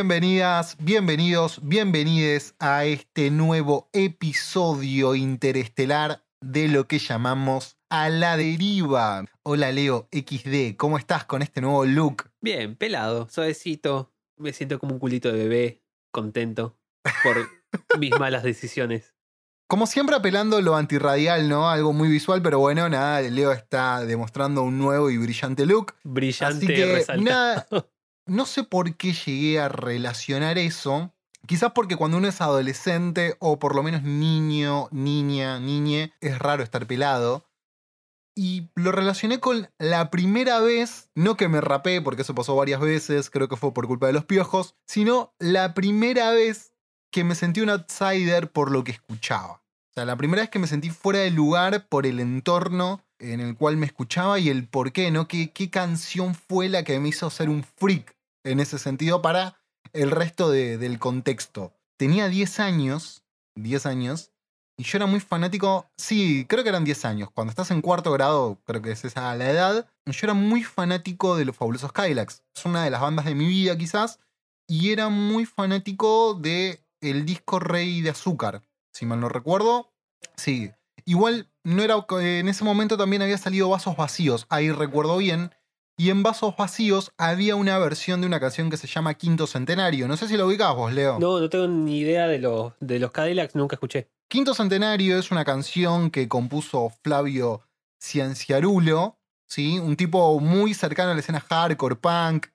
Bienvenidas, bienvenidos, bienvenides a este nuevo episodio interestelar de lo que llamamos A la Deriva. Hola Leo XD, ¿cómo estás con este nuevo look? Bien, pelado, suavecito. Me siento como un culito de bebé, contento por mis malas decisiones. Como siempre apelando lo antirradial, ¿no? Algo muy visual, pero bueno, nada, Leo está demostrando un nuevo y brillante look. Brillante, Así que resaltado. nada, no sé por qué llegué a relacionar eso. Quizás porque cuando uno es adolescente o por lo menos niño, niña, niñe, es raro estar pelado. Y lo relacioné con la primera vez, no que me rapé, porque eso pasó varias veces, creo que fue por culpa de los piojos, sino la primera vez que me sentí un outsider por lo que escuchaba. O sea, la primera vez que me sentí fuera de lugar por el entorno en el cual me escuchaba y el por qué, ¿no? ¿Qué, qué canción fue la que me hizo ser un freak en ese sentido para el resto de- del contexto? Tenía 10 años, 10 años, y yo era muy fanático, sí, creo que eran 10 años. Cuando estás en cuarto grado, creo que es esa la edad, yo era muy fanático de los fabulosos Kylax. Es una de las bandas de mi vida quizás, y era muy fanático de el disco Rey de Azúcar, si mal no recuerdo. Sí, igual no era en ese momento también había salido Vasos Vacíos, ahí recuerdo bien. Y en Vasos Vacíos había una versión de una canción que se llama Quinto Centenario. No sé si lo ubicás vos, Leo. No, no tengo ni idea de los, de los Cadillacs, nunca escuché. Quinto Centenario es una canción que compuso Flavio Cianciarulo, ¿sí? un tipo muy cercano a la escena hardcore, punk,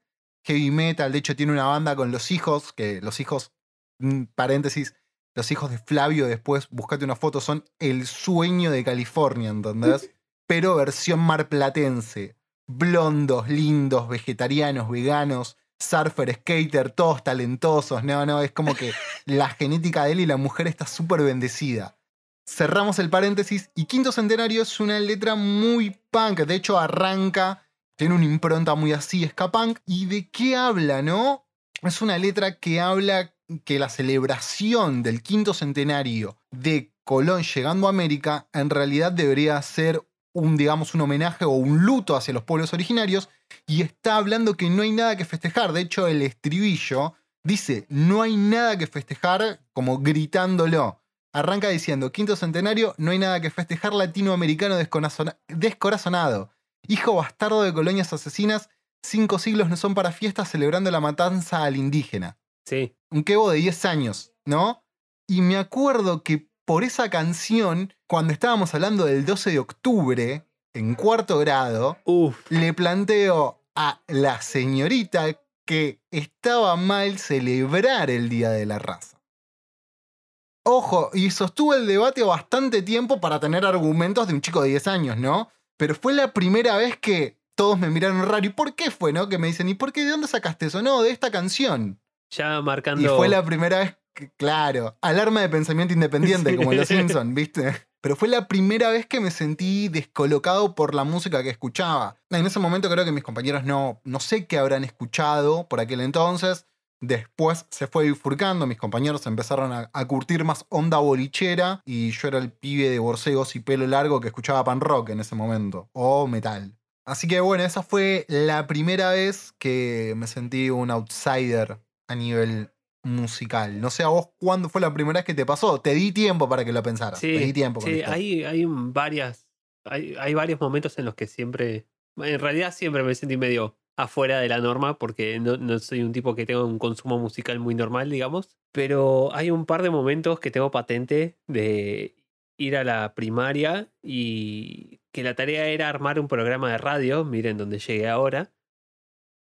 heavy metal. De hecho, tiene una banda con los hijos, que los hijos, mm, paréntesis, los hijos de Flavio, después buscate una foto, son el sueño de California, ¿entendés? Pero versión marplatense. Blondos, lindos, vegetarianos, veganos, surfer, skater, todos talentosos. No, no, es como que la genética de él y la mujer está súper bendecida. Cerramos el paréntesis y Quinto Centenario es una letra muy punk. De hecho, arranca, tiene una impronta muy así, ska punk. ¿Y de qué habla, no? Es una letra que habla que la celebración del quinto centenario de Colón llegando a América en realidad debería ser un, digamos, un homenaje o un luto hacia los pueblos originarios y está hablando que no hay nada que festejar. De hecho, el estribillo dice, no hay nada que festejar, como gritándolo. Arranca diciendo, quinto centenario, no hay nada que festejar, latinoamericano descorazona- descorazonado. Hijo bastardo de colonias asesinas, cinco siglos no son para fiestas celebrando la matanza al indígena Sí. un quebo de 10 años, ¿no? Y me acuerdo que por esa canción, cuando estábamos hablando del 12 de octubre, en cuarto grado, Uf. le planteo a la señorita que estaba mal celebrar el Día de la Raza. Ojo, y sostuve el debate bastante tiempo para tener argumentos de un chico de 10 años, ¿no? Pero fue la primera vez que todos me miraron raro. ¿Y por qué fue, no? Que me dicen, ¿y por qué? ¿De dónde sacaste eso? No, de esta canción. Ya marcando. Y fue la primera vez claro, alarma de pensamiento independiente, Sí. como en Los Simpsons, ¿viste? Pero fue la primera vez que me sentí descolocado por la música que escuchaba. En ese momento creo que mis compañeros no, no sé qué habrán escuchado por aquel entonces. Después se fue bifurcando, mis compañeros empezaron a, a curtir más onda bolichera y yo era el pibe de borcegos y pelo largo que escuchaba pan rock en ese momento, o metal. Así que bueno, esa fue la primera vez que me sentí un outsider a nivel musical. No sé a vos cuándo fue la primera vez que te pasó. Te di tiempo para que lo pensaras. Sí, te di tiempo con sí, hay, hay varias. Hay, hay varios momentos en los que siempre. En realidad siempre me sentí medio afuera de la norma porque no, no soy un tipo que tenga un consumo musical muy normal, digamos. Pero hay un par de momentos que tengo patente de ir a la primaria y que la tarea era armar un programa de radio, miren donde llegué ahora.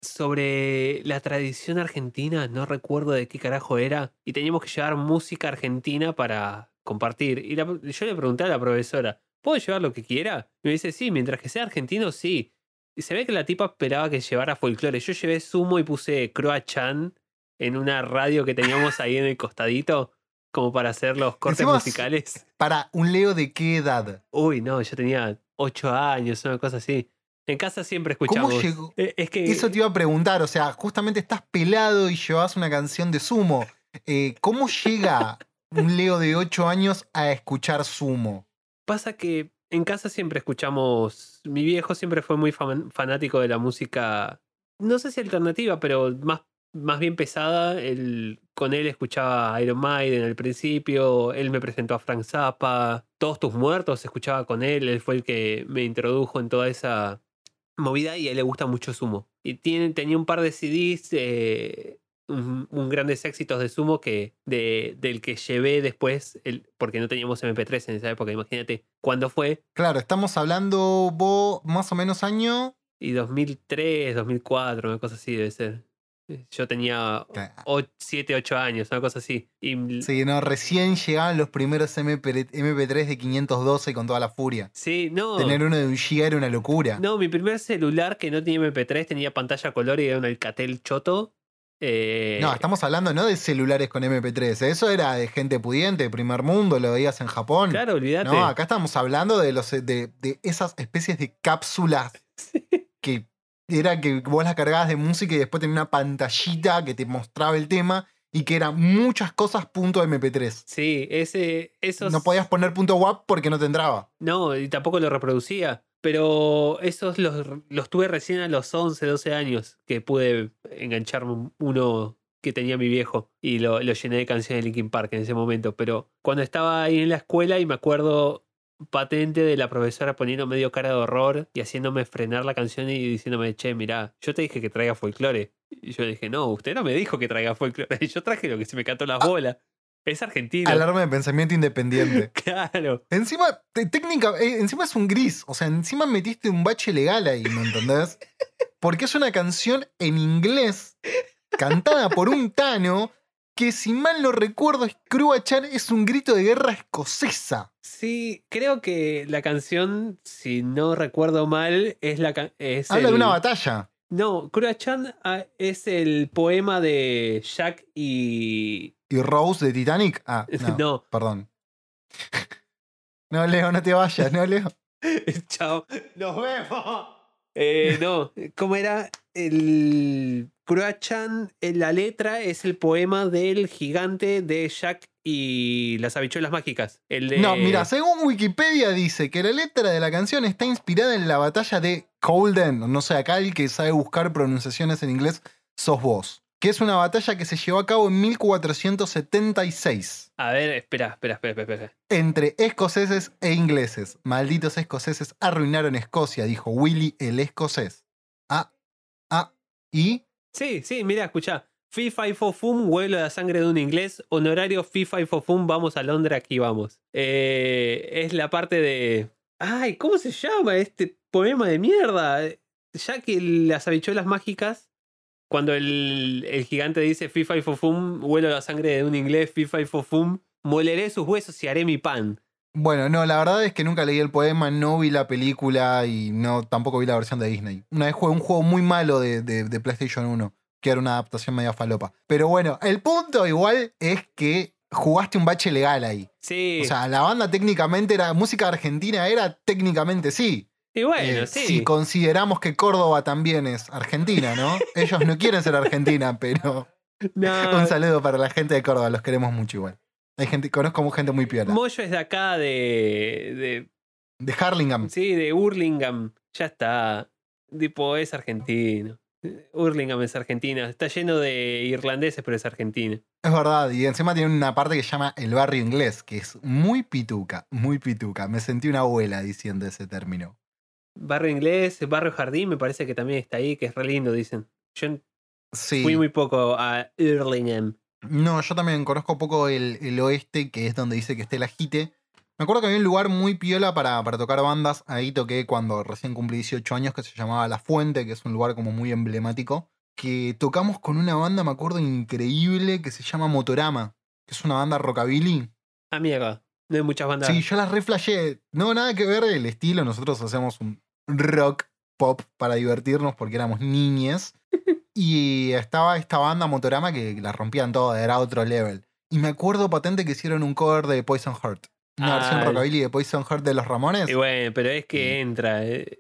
Sobre la tradición argentina, no recuerdo de qué carajo era, y teníamos que llevar música argentina para compartir. Y la- yo le pregunté a la profesora, ¿puedo llevar lo que quiera? Y me dice, sí, mientras que sea argentino, sí. Y se ve que la tipa esperaba que llevara folclore. Yo llevé sumo y puse Croa Chan en una radio que teníamos ahí en el costadito, como para hacer los cortes musicales. Para un Leo de qué edad. Uy, no, yo tenía ocho años, una cosa así. En casa siempre escuchamos. ¿Cómo llegó? Eh, Es que Eso te iba a preguntar, o sea, justamente estás pelado y llevas una canción de sumo. Eh, ¿Cómo llega un Leo de 8 años a escuchar sumo? pasa que en casa siempre escuchamos. Mi viejo siempre fue muy fan- fanático de la música. No sé si alternativa, pero más, más bien pesada. Él, con él escuchaba Iron Maiden al principio. Él me presentó a Frank Zappa. Todos tus muertos escuchaba con él. Él fue el que me introdujo en toda esa movida y a él le gusta mucho Sumo. Y tiene, tenía un par de CDs, eh, un, un grandes éxitos de Sumo que de, del que llevé después, el, porque no teníamos MP3 en esa época, imagínate cuándo fue. Claro, estamos hablando vos más o menos año. Y 2003, 2004, una cosa así debe ser. Yo tenía Claro. 7, 8 años, una cosa así. Y Sí, no, recién llegaban los primeros MP, MP3 de 512 con toda la furia. sí, no. Tener uno de un giga era una locura. No, mi primer celular que no tenía MP3 tenía pantalla color y era un Alcatel choto. Eh, No, estamos hablando no de celulares con MP3, eso era de gente pudiente, de primer mundo, lo veías en Japón. Claro, olvídate. No, acá estamos hablando de, los, de, de esas especies de cápsulas que era que vos las cargabas de música y después tenía una pantallita que te mostraba el tema y que eran muchas cosas punto MP3. Sí, ese, esos... No podías poner punto WAP porque no te entraba. No, y tampoco lo reproducía. Pero esos los, los tuve recién a los 11, 12 años que pude engancharme uno que tenía mi viejo y lo, lo llené de canciones de Linkin Park en ese momento. Pero cuando estaba ahí en la escuela y me acuerdo patente de la profesora poniendo medio cara de horror y haciéndome frenar la canción y diciéndome, che, mirá, yo te dije que traiga folclore. Y yo dije, no, usted no me dijo que traiga folclore. Yo traje lo que se me cantó las bolas. Es argentino. Alarma de pensamiento independiente. Claro. Encima, técnica, eh, encima es un gris. O sea, encima metiste un bache legal ahí, ¿me entendés? Porque es una canción en inglés cantada por un Tano que, si mal no recuerdo, es Chan es un grito de guerra escocesa. Sí, creo que la canción, si no recuerdo mal, es la es Habla de una batalla. No, Chan es el poema de Jack y. ¿Y Rose de Titanic? Ah, no, No. perdón. No, Leo, no te vayas, no, Leo. Chao. Nos vemos. Eh, no, ¿cómo era? El Chan, en la letra es el poema del gigante de Jack y las habichuelas mágicas. El de... No, mira, según Wikipedia dice que la letra de la canción está inspirada en la batalla de Colden. No sé, acá el que sabe buscar pronunciaciones en inglés sos vos. Que es una batalla que se llevó a cabo en 1476 A ver, espera, espera, espera, espera. espera. entre escoceses e ingleses. Malditos escoceses arruinaron Escocia, dijo Willy el escocés. Ah, ah, y Sí, sí, mira, escucha. FIFA y Fofum, huelo de la sangre de un inglés. Honorario FIFA y Fofum, vamos a Londres, aquí vamos. Eh, es la parte de. Ay, ¿cómo se llama este poema de mierda? Ya que las habichuelas mágicas, cuando el, el gigante dice FIFA y Fofum, huelo de la sangre de un inglés, FIFA y Fofum, moleré sus huesos y haré mi pan. Bueno, no, la verdad es que nunca leí el poema, no vi la película y no tampoco vi la versión de Disney. Una vez jugué un juego muy malo de, de- de PlayStation 1, que era una adaptación media falopa. Pero bueno, el punto igual es que jugaste un bache legal ahí. Sí. O sea, la banda técnicamente era, música argentina era técnicamente sí. y bueno, Eh, sí. Si consideramos que Córdoba también es Argentina, ¿no? Ellos no quieren ser Argentina, pero No, un saludo para la gente de Córdoba, los queremos mucho igual. Hay gente, conozco gente muy piola. Moyo es de acá, de, de De Harlingham. Sí, de Hurlingham. Ya está. Tipo, es argentino. Hurlingham es argentina. Está lleno de irlandeses, pero es argentina. Es verdad, y encima tiene una parte que se llama el barrio inglés, que es muy pituca, muy pituca. Me sentí una abuela diciendo ese término. Barrio inglés, barrio jardín, me parece que también está ahí, que es re lindo, dicen. Yo Sí. fui muy poco a Hurlingham. No, yo también conozco poco el, el oeste, que es donde dice que esté el ajite. Me acuerdo que había un lugar muy piola para, para tocar bandas. Ahí toqué cuando recién cumplí 18 años, que se llamaba La Fuente, que es un lugar como muy emblemático. que tocamos con una banda, me acuerdo, increíble que se llama Motorama, que es una banda rockabilly. Ah, mierda. No hay muchas bandas. Sí, yo las reflashé. No, nada que ver el estilo. Nosotros hacemos un rock pop para divertirnos porque éramos niñes. Y estaba esta banda Motorama que la rompían toda, era otro level. Y me acuerdo patente que hicieron un cover de Poison Heart. Una versión Ah, rockabilly de Poison Heart de los Ramones. Y bueno, pero es que entra. eh.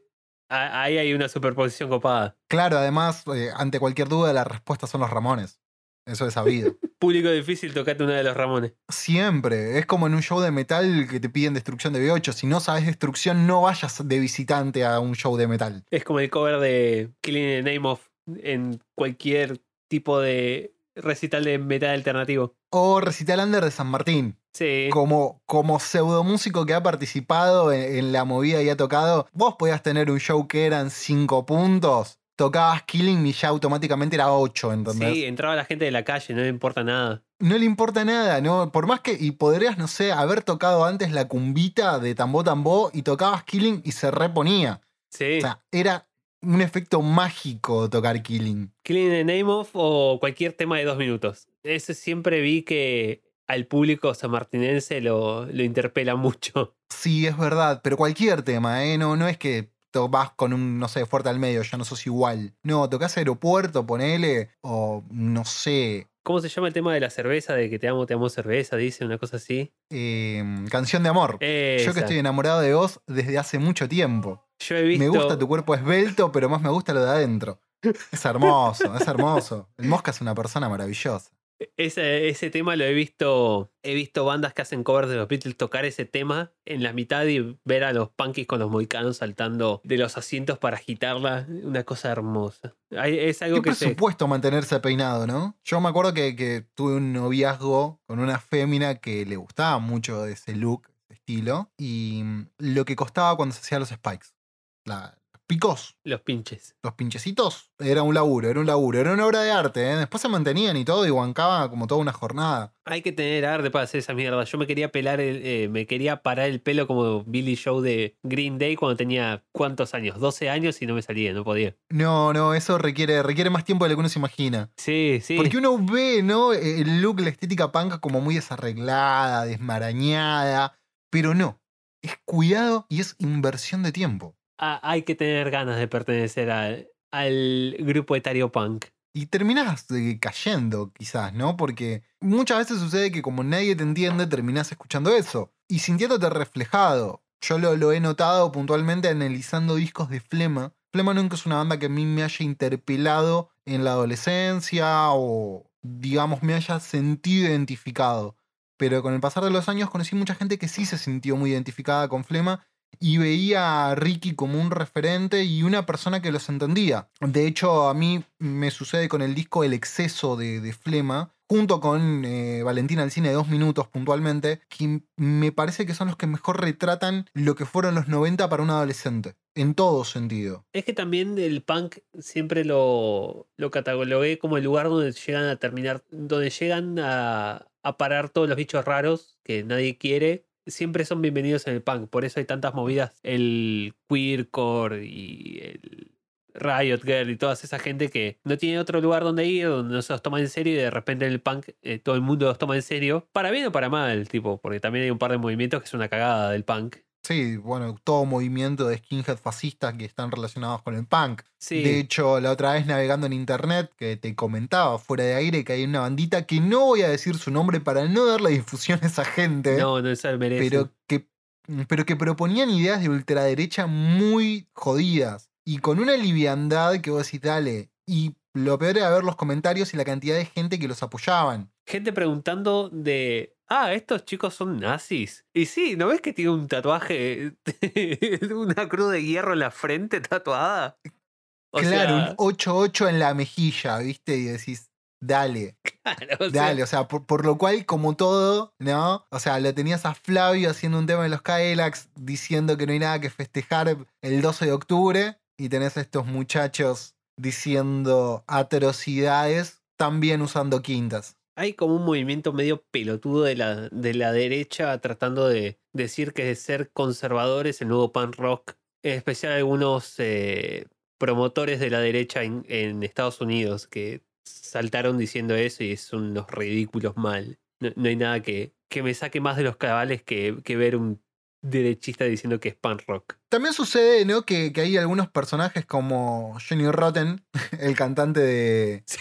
Ah, Ahí hay una superposición copada. Claro, además, eh, ante cualquier duda, la respuesta son los Ramones. Eso es sabido. Público difícil, tocate una de los Ramones. Siempre. Es como en un show de metal que te piden destrucción de B8. Si no sabes destrucción, no vayas de visitante a un show de metal. Es como el cover de Killing in the Name of en cualquier tipo de recital de metal alternativo. O Recital Under de San Martín. Sí. Como, como pseudomúsico que ha participado en, en la movida y ha tocado, vos podías tener un show que eran 5 puntos, tocabas Killing y ya automáticamente era 8, ¿entendés? Sí, entraba la gente de la calle, no le importa nada. No le importa nada, ¿no? Por más que, y podrías, no sé, haber tocado antes la cumbita de Tambó Tambó y tocabas Killing y se reponía. Sí. O sea, era un efecto mágico tocar Killing. Killing in the Name of o cualquier tema de dos minutos. Ese siempre vi que al público sanmartinense lo, lo interpela mucho. Sí, es verdad, pero cualquier tema, ¿eh? No, no es que vas con un, no sé, fuerte al medio, ya no sos igual. No, tocas aeropuerto, ponele, o no sé, ¿Cómo se llama el tema de la cerveza? De que te amo, te amo cerveza, dice una cosa así. eh, canción de amor. Yo que estoy enamorado de vos desde hace mucho tiempo. Yo he visto. Me gusta tu cuerpo esbelto, pero más me gusta lo de adentro. Es hermoso, es hermoso. El Mosca es una persona maravillosa. Ese, ese tema lo he visto. He visto bandas que hacen covers de los Beatles tocar ese tema en la mitad y ver a los punkies con los moicanos saltando de los asientos para agitarla. Una cosa hermosa. Es algo que se. presupuesto mantenerse peinado, ¿no? Yo me acuerdo que, que tuve un noviazgo con una fémina que le gustaba mucho ese look, ese estilo, y mm, lo que costaba cuando se hacían los spikes. La, picos, Los pinches. los pinchecitos, era un laburo, era un laburo, era una obra de arte, ¿eh? Después se mantenían y todo, y bancaba como toda una jornada. Hay que tener arte para hacer esa mierda. Yo me quería pelar el, eh, me quería parar el pelo como Billy Joe de Green Day cuando tenía ¿cuántos años? 12 años y no me salía, no podía. No, no, eso requiere, requiere más tiempo de lo que uno se imagina. Sí, sí. Porque uno ve, ¿no? El look, la estética punk como muy desarreglada, desmarañada, pero no. Es cuidado y es inversión de tiempo. Hay que tener ganas de pertenecer al, al grupo etario punk. Y terminás eh, cayendo, quizás, ¿no? Porque muchas veces sucede que como nadie te entiende, terminás escuchando eso. Y sintiéndote reflejado. Yo lo, lo he notado puntualmente analizando discos de Flema. Flema nunca es una banda que a mí me haya interpelado en la adolescencia o, digamos, me haya sentido identificado. Pero con el pasar de los años conocí mucha gente que sí se sintió muy identificada con Flema y veía a Ricky como un referente y una persona que los entendía. De hecho, a mí me sucede con el disco El exceso de, de Flema, junto con eh, Valentina al cine de dos minutos puntualmente, que me parece que son los que mejor retratan lo que fueron los 90 para un adolescente, en todo sentido. Es que también el punk siempre lo, lo catalogué como el lugar donde llegan a terminar, donde llegan a, a parar todos los bichos raros que nadie quiere. Siempre son bienvenidos en el punk, por eso hay tantas movidas. El queercore y el Riot Girl y toda esa gente que no tiene otro lugar donde ir, donde no se los toma en serio y de repente en el punk eh, todo el mundo los toma en serio. Para bien o para mal, tipo, porque también hay un par de movimientos que es una cagada del punk. Sí, bueno, todo movimiento de skinhead fascistas que están relacionados con el punk. Sí. De hecho, la otra vez navegando en internet, que te comentaba fuera de aire que hay una bandita que no voy a decir su nombre para no darle difusión a esa gente, no, no se merece. pero, que, pero que proponían ideas de ultraderecha muy jodidas y con una liviandad que vos decís, dale. Y lo peor era ver los comentarios y la cantidad de gente que los apoyaban. gente preguntando de, ah, estos chicos son nazis. Y sí, ¿no ves que tiene un tatuaje, una cruz de hierro en la frente tatuada? O claro, sea, un 8-8 en la mejilla, ¿viste? Y decís, dale. claro, o sea, Dale, o sea, por, por lo cual, como todo, ¿no? O sea, lo tenías a Flavio haciendo un tema de los Cadillacs diciendo que no hay nada que festejar el 12 de octubre. Y tenés a estos muchachos diciendo atrocidades, también usando quintas. Hay como un movimiento medio pelotudo de la, de la derecha tratando de decir que ser conservador es el nuevo punk rock. En especial algunos, eh, promotores de la derecha en, en Estados Unidos que saltaron diciendo eso y son unos ridículos mal. No, no hay nada que, que me saque más de los cabales que, que ver un derechista diciendo que es pan rock. También sucede, ¿no? Que, que hay algunos personajes como Johnny Rotten, el cantante de, sí,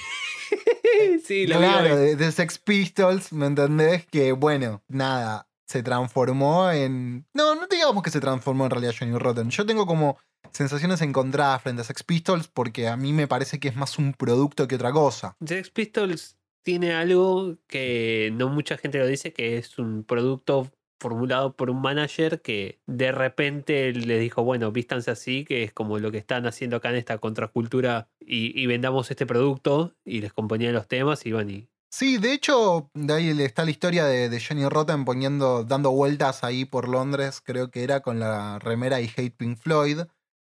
lo claro, de, de Sex Pistols, ¿me entendés? Que bueno, nada, se transformó en... No, no digamos que se transformó en realidad Johnny Rotten. Yo tengo como sensaciones encontradas frente a Sex Pistols porque a mí me parece que es más un producto que otra cosa. Sex Pistols tiene algo que no mucha gente lo dice, que es un producto formulado por un manager que de repente le dijo, bueno, vístanse así, que es como lo que están haciendo acá en esta contracultura y, y vendamos este producto y les componían los temas y iban y... Sí, de hecho, de ahí está la historia de, de Johnny Rotten poniendo, dando vueltas ahí por Londres, creo que era con la remera y Hate Pink Floyd,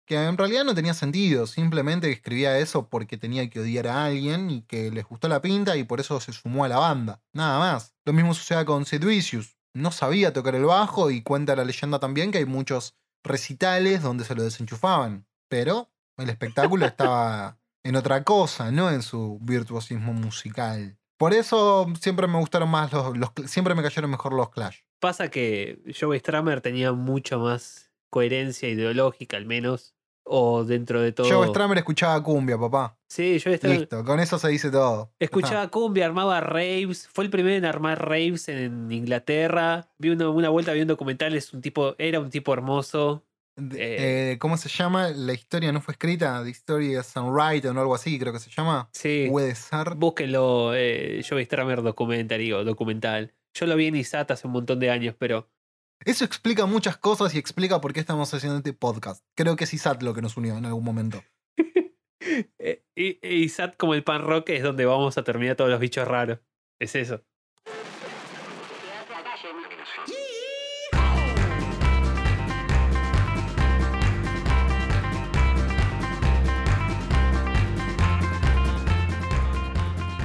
que en realidad no tenía sentido, simplemente escribía eso porque tenía que odiar a alguien y que les gustó la pinta y por eso se sumó a la banda, nada más. Lo mismo sucede con Sid Vicious, no sabía tocar el bajo y cuenta la leyenda también que hay muchos recitales donde se lo desenchufaban, pero el espectáculo estaba en otra cosa, no en su virtuosismo musical. Por eso siempre me gustaron más los, los siempre me cayeron mejor los Clash. Pasa que Joey Stramer tenía mucho más coherencia ideológica, al menos, o dentro de todo... Joe Stramer escuchaba cumbia, papá. Sí, Joey Stramer Listo, con eso se dice todo. escuchaba cumbia, armaba raves, fue el primero en armar raves en Inglaterra. Vi una, una vuelta, vi un documental, es un tipo, era un tipo hermoso. De- eh, ¿Cómo se llama? La historia no fue escrita. The Story is Unwritten o algo así, creo que se llama. Sí, Puede ser. búsquenlo, eh, Joey Stramer documentary o documental. Yo lo vi en ISAT hace un montón de años, pero Eso explica muchas cosas y explica por qué estamos haciendo este podcast. Creo que es ISAT lo que nos unió en algún momento. eh, y ISAT como el pan rock es donde vamos a terminar todos los bichos raros. Es eso.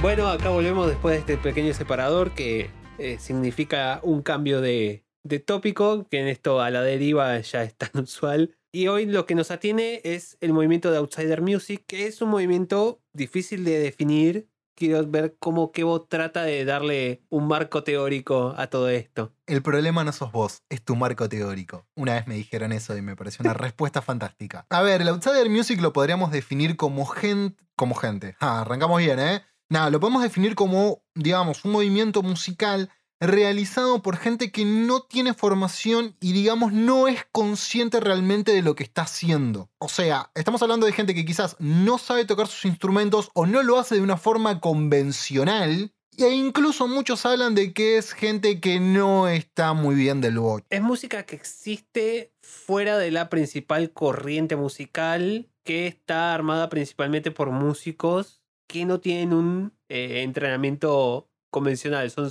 Bueno, acá volvemos después de este pequeño separador que eh, significa un cambio de, de tópico, que en esto a la deriva ya es tan usual. Y hoy lo que nos atiene es el movimiento de Outsider Music, que es un movimiento difícil de definir. Quiero ver cómo Kevo trata de darle un marco teórico a todo esto. El problema no sos vos, es tu marco teórico. Una vez me dijeron eso y me pareció una respuesta fantástica. A ver, el Outsider Music lo podríamos definir como gente. Como gente. Ah, arrancamos bien, ¿eh? Nada, lo podemos definir como, digamos, un movimiento musical realizado por gente que no tiene formación y, digamos, no es consciente realmente de lo que está haciendo. O sea, estamos hablando de gente que quizás no sabe tocar sus instrumentos o no lo hace de una forma convencional. E incluso muchos hablan de que es gente que no está muy bien del boche. Es música que existe fuera de la principal corriente musical, que está armada principalmente por músicos que no tienen un eh, entrenamiento convencional, son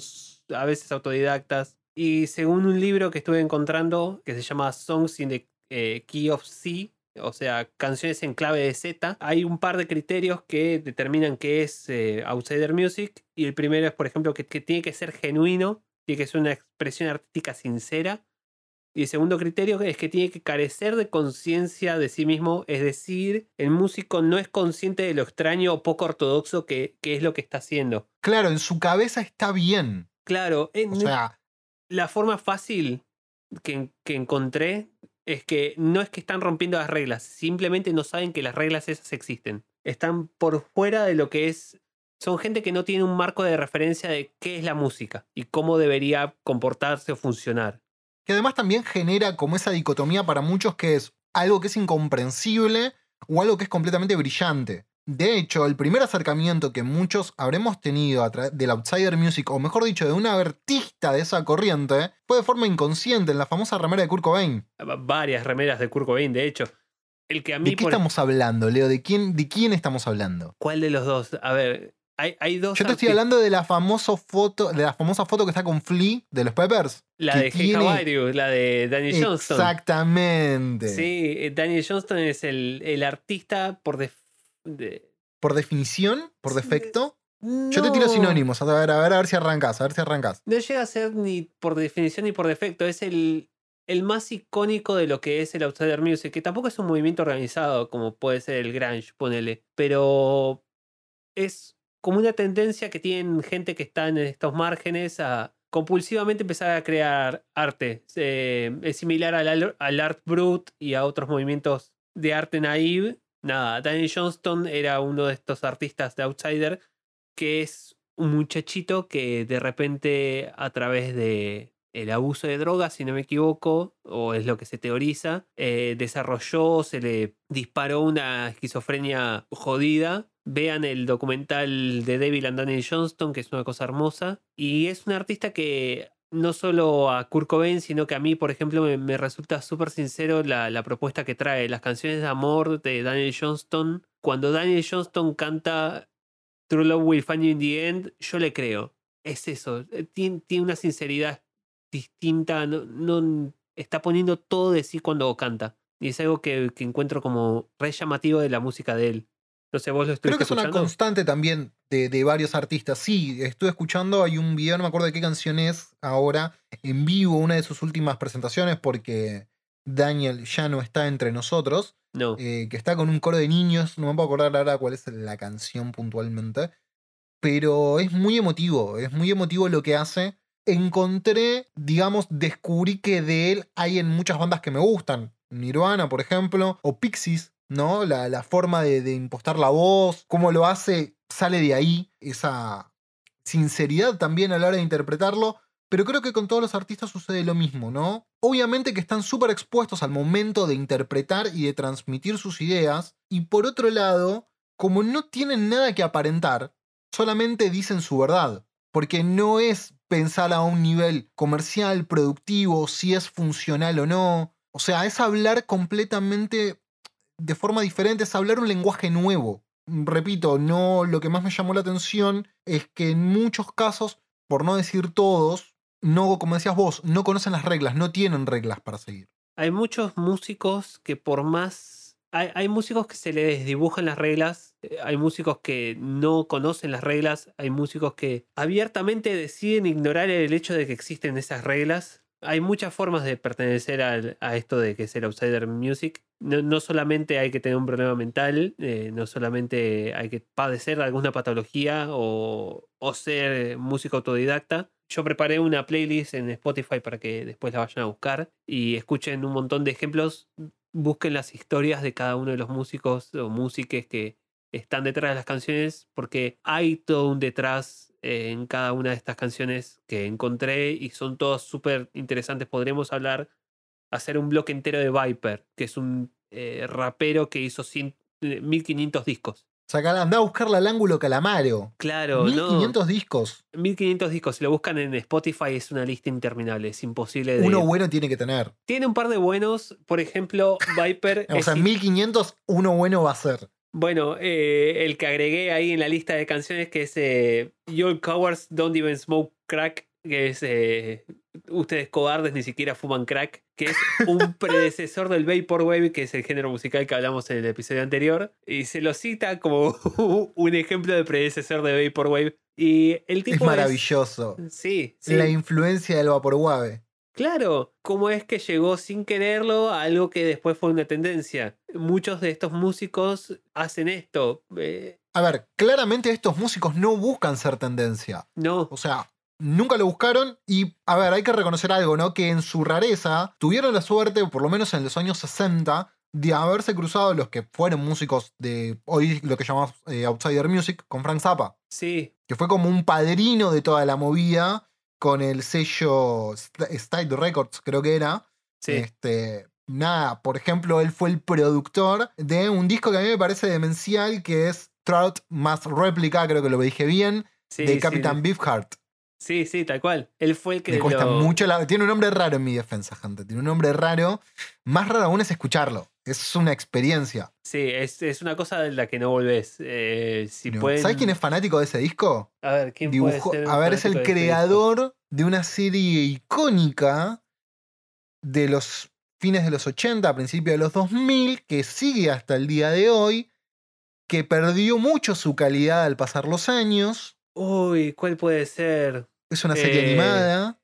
a veces autodidactas. Y según un libro que estuve encontrando, que se llama Songs in the eh, Key of C, o sea, canciones en clave de Z, hay un par de criterios que determinan qué es eh, outsider music. Y el primero es, por ejemplo, que, que tiene que ser genuino, tiene que ser una expresión artística sincera. Y el segundo criterio es que tiene que carecer de conciencia de sí mismo, es decir, el músico no es consciente de lo extraño o poco ortodoxo que, que es lo que está haciendo. Claro, en su cabeza está bien. Claro, eh, O sea, la forma fácil que, que encontré es que no es que están rompiendo las reglas, simplemente no saben que las reglas esas existen. Están por fuera de lo que es... Son gente que no tiene un marco de referencia de qué es la música y cómo debería comportarse o funcionar. que además también genera como esa dicotomía para muchos que es algo que es incomprensible o algo que es completamente brillante. De hecho, el primer acercamiento que muchos habremos tenido a través del outsider music, o mejor dicho, de un artista de esa corriente, fue de forma inconsciente en la famosa remera de Kurt Cobain. Va- Varias remeras de Kurt Cobain, de hecho. El que a mí... ¿De qué por- estamos hablando, Leo? ¿De quién, ¿De quién estamos hablando? ¿Cuál de los dos? A ver, hay, hay dos... Yo te estoy hablando de la, famoso foto, de la famosa foto que está con Flea de los Peppers. La de tiene- la de Danny Johnston. Exactamente. Sí, eh, Daniel Johnston es el, el artista por def- de- Por definición, por defecto. Yo te tiro sinónimos, a ver, a ver, a ver si arrancas, a ver si arrancas. No llega a ser ni por definición ni por defecto, es el, el más icónico de lo que es el Outsider Music, que tampoco es un movimiento organizado como puede ser el Grunge, ponele, pero es como una tendencia que tienen gente que está en estos márgenes a compulsivamente empezar a crear arte. Eh, es similar al, al- al Art Brut y a otros movimientos de arte naive. Nada, Daniel Johnston era uno de estos artistas de Outsider que es un muchachito que de repente a través de el abuso de drogas, si no me equivoco, o es lo que se teoriza, eh, desarrolló, se le disparó una esquizofrenia jodida. Vean el documental de Devil and Daniel Johnston, que es una cosa hermosa. Y es un artista que no solo a Kurt Cobain, sino que a mí, por ejemplo, me, resulta súper sincero la, propuesta que trae. Las canciones de amor de Daniel Johnston. Cuando Daniel Johnston canta True Love Will Find You in the End, yo le creo. Es eso. eh, Tiene, tiene una sinceridad distinta. No, no- está poniendo todo de sí cuando canta. Y es algo que, que encuentro como re llamativo de la música de él. Vos lo Creo que es una constante también de, de varios artistas. Sí, estuve escuchando, hay un video, no me acuerdo de qué canción es ahora, en vivo, una de sus últimas presentaciones, porque Daniel ya no está entre nosotros, No. eh, que está con un coro de niños, no me puedo acordar ahora cuál es la canción puntualmente, pero es muy emotivo, es muy emotivo lo que hace. Encontré, digamos, descubrí que de él hay en muchas bandas que me gustan. Nirvana, por ejemplo, o Pixies, ¿no? La, la forma de, de impostar la voz, cómo lo hace, sale de ahí, esa sinceridad también a la hora de interpretarlo. Pero creo que con todos los artistas sucede lo mismo, ¿no? Obviamente que están súper expuestos al momento de interpretar y de transmitir sus ideas. Y por otro lado, como no tienen nada que aparentar, solamente dicen su verdad. Porque no es pensar a un nivel comercial, productivo, si es funcional o no. O sea, es hablar completamente de forma diferente, es hablar un lenguaje nuevo. Repito, no, lo que más me llamó la atención es que en muchos casos, por no decir todos, no, como decías vos, no conocen las reglas, no tienen reglas para seguir. Hay muchos músicos que por más... Hay, hay músicos que se les dibujan las reglas, eh, hay músicos que no conocen las reglas, hay músicos que abiertamente deciden ignorar el hecho de que existen esas reglas. Hay muchas formas de pertenecer al- a esto de que es el outsider music. No, no solamente hay que tener un problema mental, eh, no solamente hay que padecer alguna patología o, o ser músico autodidacta. Yo preparé una playlist en Spotify para que después la vayan a buscar y escuchen un montón de ejemplos. Busquen las historias de cada uno de los músicos o músiques que están detrás de las canciones, porque hay todo un detrás en cada una de estas canciones que encontré y son todas súper interesantes. Podríamos hablar, hacer un bloque entero de Viper, que es un eh, rapero que hizo 100, eh, 1500 discos. Saca, anda a buscarla al ángulo calamaro. Claro, ¿no? 1500 discos. 1500 discos. Si lo buscan en Spotify es una lista interminable. Es imposible de. Uno bueno tiene que tener. Tiene un par de buenos. Por ejemplo, Viper. O sea, in- 1500, uno bueno va a ser. Bueno, eh, el que agregué ahí en la lista de canciones que es eh, Cowards Don't Even Smoke Crack, que es eh, Ustedes cobardes ni siquiera fuman crack, que es un predecesor del Vaporwave, que es el género musical que hablamos en el episodio anterior, y se lo cita como un ejemplo de predecesor de Vaporwave. Y el tipo Es maravilloso. Sí, sí. La influencia del Vaporwave. Claro, cómo es que llegó sin quererlo a algo que después fue una tendencia. Muchos de estos músicos hacen esto. eh, A ver, claramente estos músicos no buscan ser tendencia. no, O sea, nunca lo buscaron y, a ver, hay que reconocer algo, ¿no? Que en su rareza tuvieron la suerte, por lo menos en los años 60, de haberse cruzado los que fueron músicos de hoy lo que llamamos eh, Outsider Music con Frank Zappa, sí, que fue como un padrino de toda la movida con el sello St- Style Records, creo que era. sí. Este, nada, por ejemplo, él fue el productor de un disco que a mí me parece demencial, que es Trout Más Replica, creo que lo dije bien, sí, de sí, Captain Beefheart. Sí, sí, tal cual. Él fue el que. Me cuesta lo- mucho. la- Tiene un nombre raro en mi defensa, gente. Tiene un nombre raro. Más raro aún es escucharlo. Es una experiencia. Sí, es, es una cosa de la que no volvés. Eh, si ¿no? pueden- ¿Sabes quién es fanático de ese disco? A ver, ¿quién puede ser? a ver, es el de creador de una serie icónica de los fines de los 80, principios de los 2000, que sigue hasta el día de hoy, que perdió mucho su calidad al pasar los años. Uy, ¿cuál puede ser? Es una serie Eh, animada.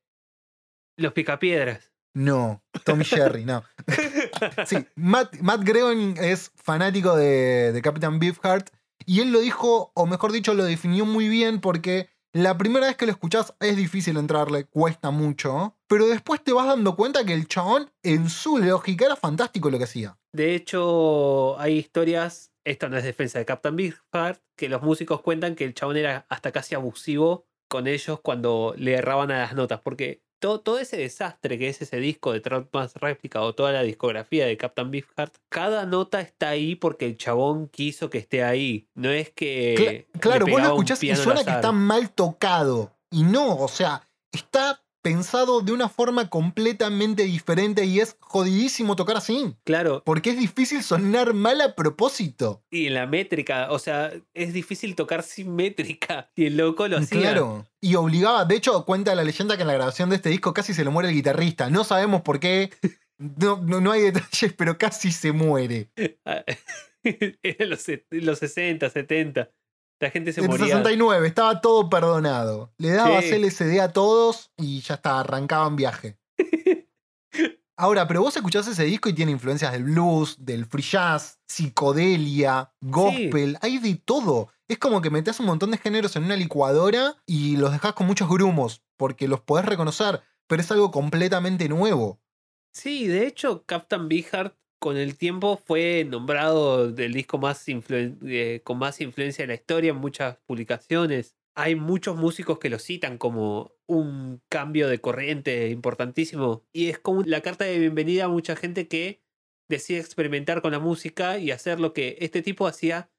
Los Picapiedras. No, Tommy Jerry, no. Sí, Matt, Matt Groening es fanático de, de Captain Beefheart y él lo dijo, o mejor dicho, lo definió muy bien porque la primera vez que lo escuchás es difícil entrarle, cuesta mucho, pero después te vas dando cuenta que el chabón en su lógica era fantástico lo que hacía. De hecho, hay historias, esto no es defensa de Captain Beefheart, que los músicos cuentan que el chabón era hasta casi abusivo con ellos cuando le erraban a las notas, porque todo, todo ese desastre que es ese disco de Trump Réplica o toda la discografía de Captain Beefheart, cada nota está ahí porque el chabón quiso que esté ahí. No es que. Cla- claro, vos lo escuchás y suena que está mal tocado. Y no, o sea, está pensado de una forma completamente diferente y es jodidísimo tocar así. Claro, Porque es difícil sonar mal a propósito. y en la métrica, o sea, es difícil tocar sin métrica. Y el loco lo hacía. Claro. Y obligaba, de hecho, cuenta la leyenda que en la grabación de este disco casi se le muere el guitarrista. No sabemos por qué. No, no, no hay detalles, pero casi se muere. Los, los 60, 70. La gente se En moría. 69, estaba todo perdonado. Le dabas Sí. LSD a todos y ya está, arrancaban viaje. Ahora, pero vos escuchás ese disco y tiene influencias del blues, del free jazz, psicodelia, gospel, hay de todo. Es como que metés un montón de géneros en una licuadora y los dejás con muchos grumos, porque los podés reconocer, pero es algo completamente nuevo. Sí, de hecho, Captain Beefheart con el tiempo fue nombrado del disco más eh, con más influencia en la historia en muchas publicaciones. Hay muchos músicos que lo citan como un cambio de corriente importantísimo. Y es como la carta de bienvenida a mucha gente que decide experimentar con la música y hacer lo que este tipo hacía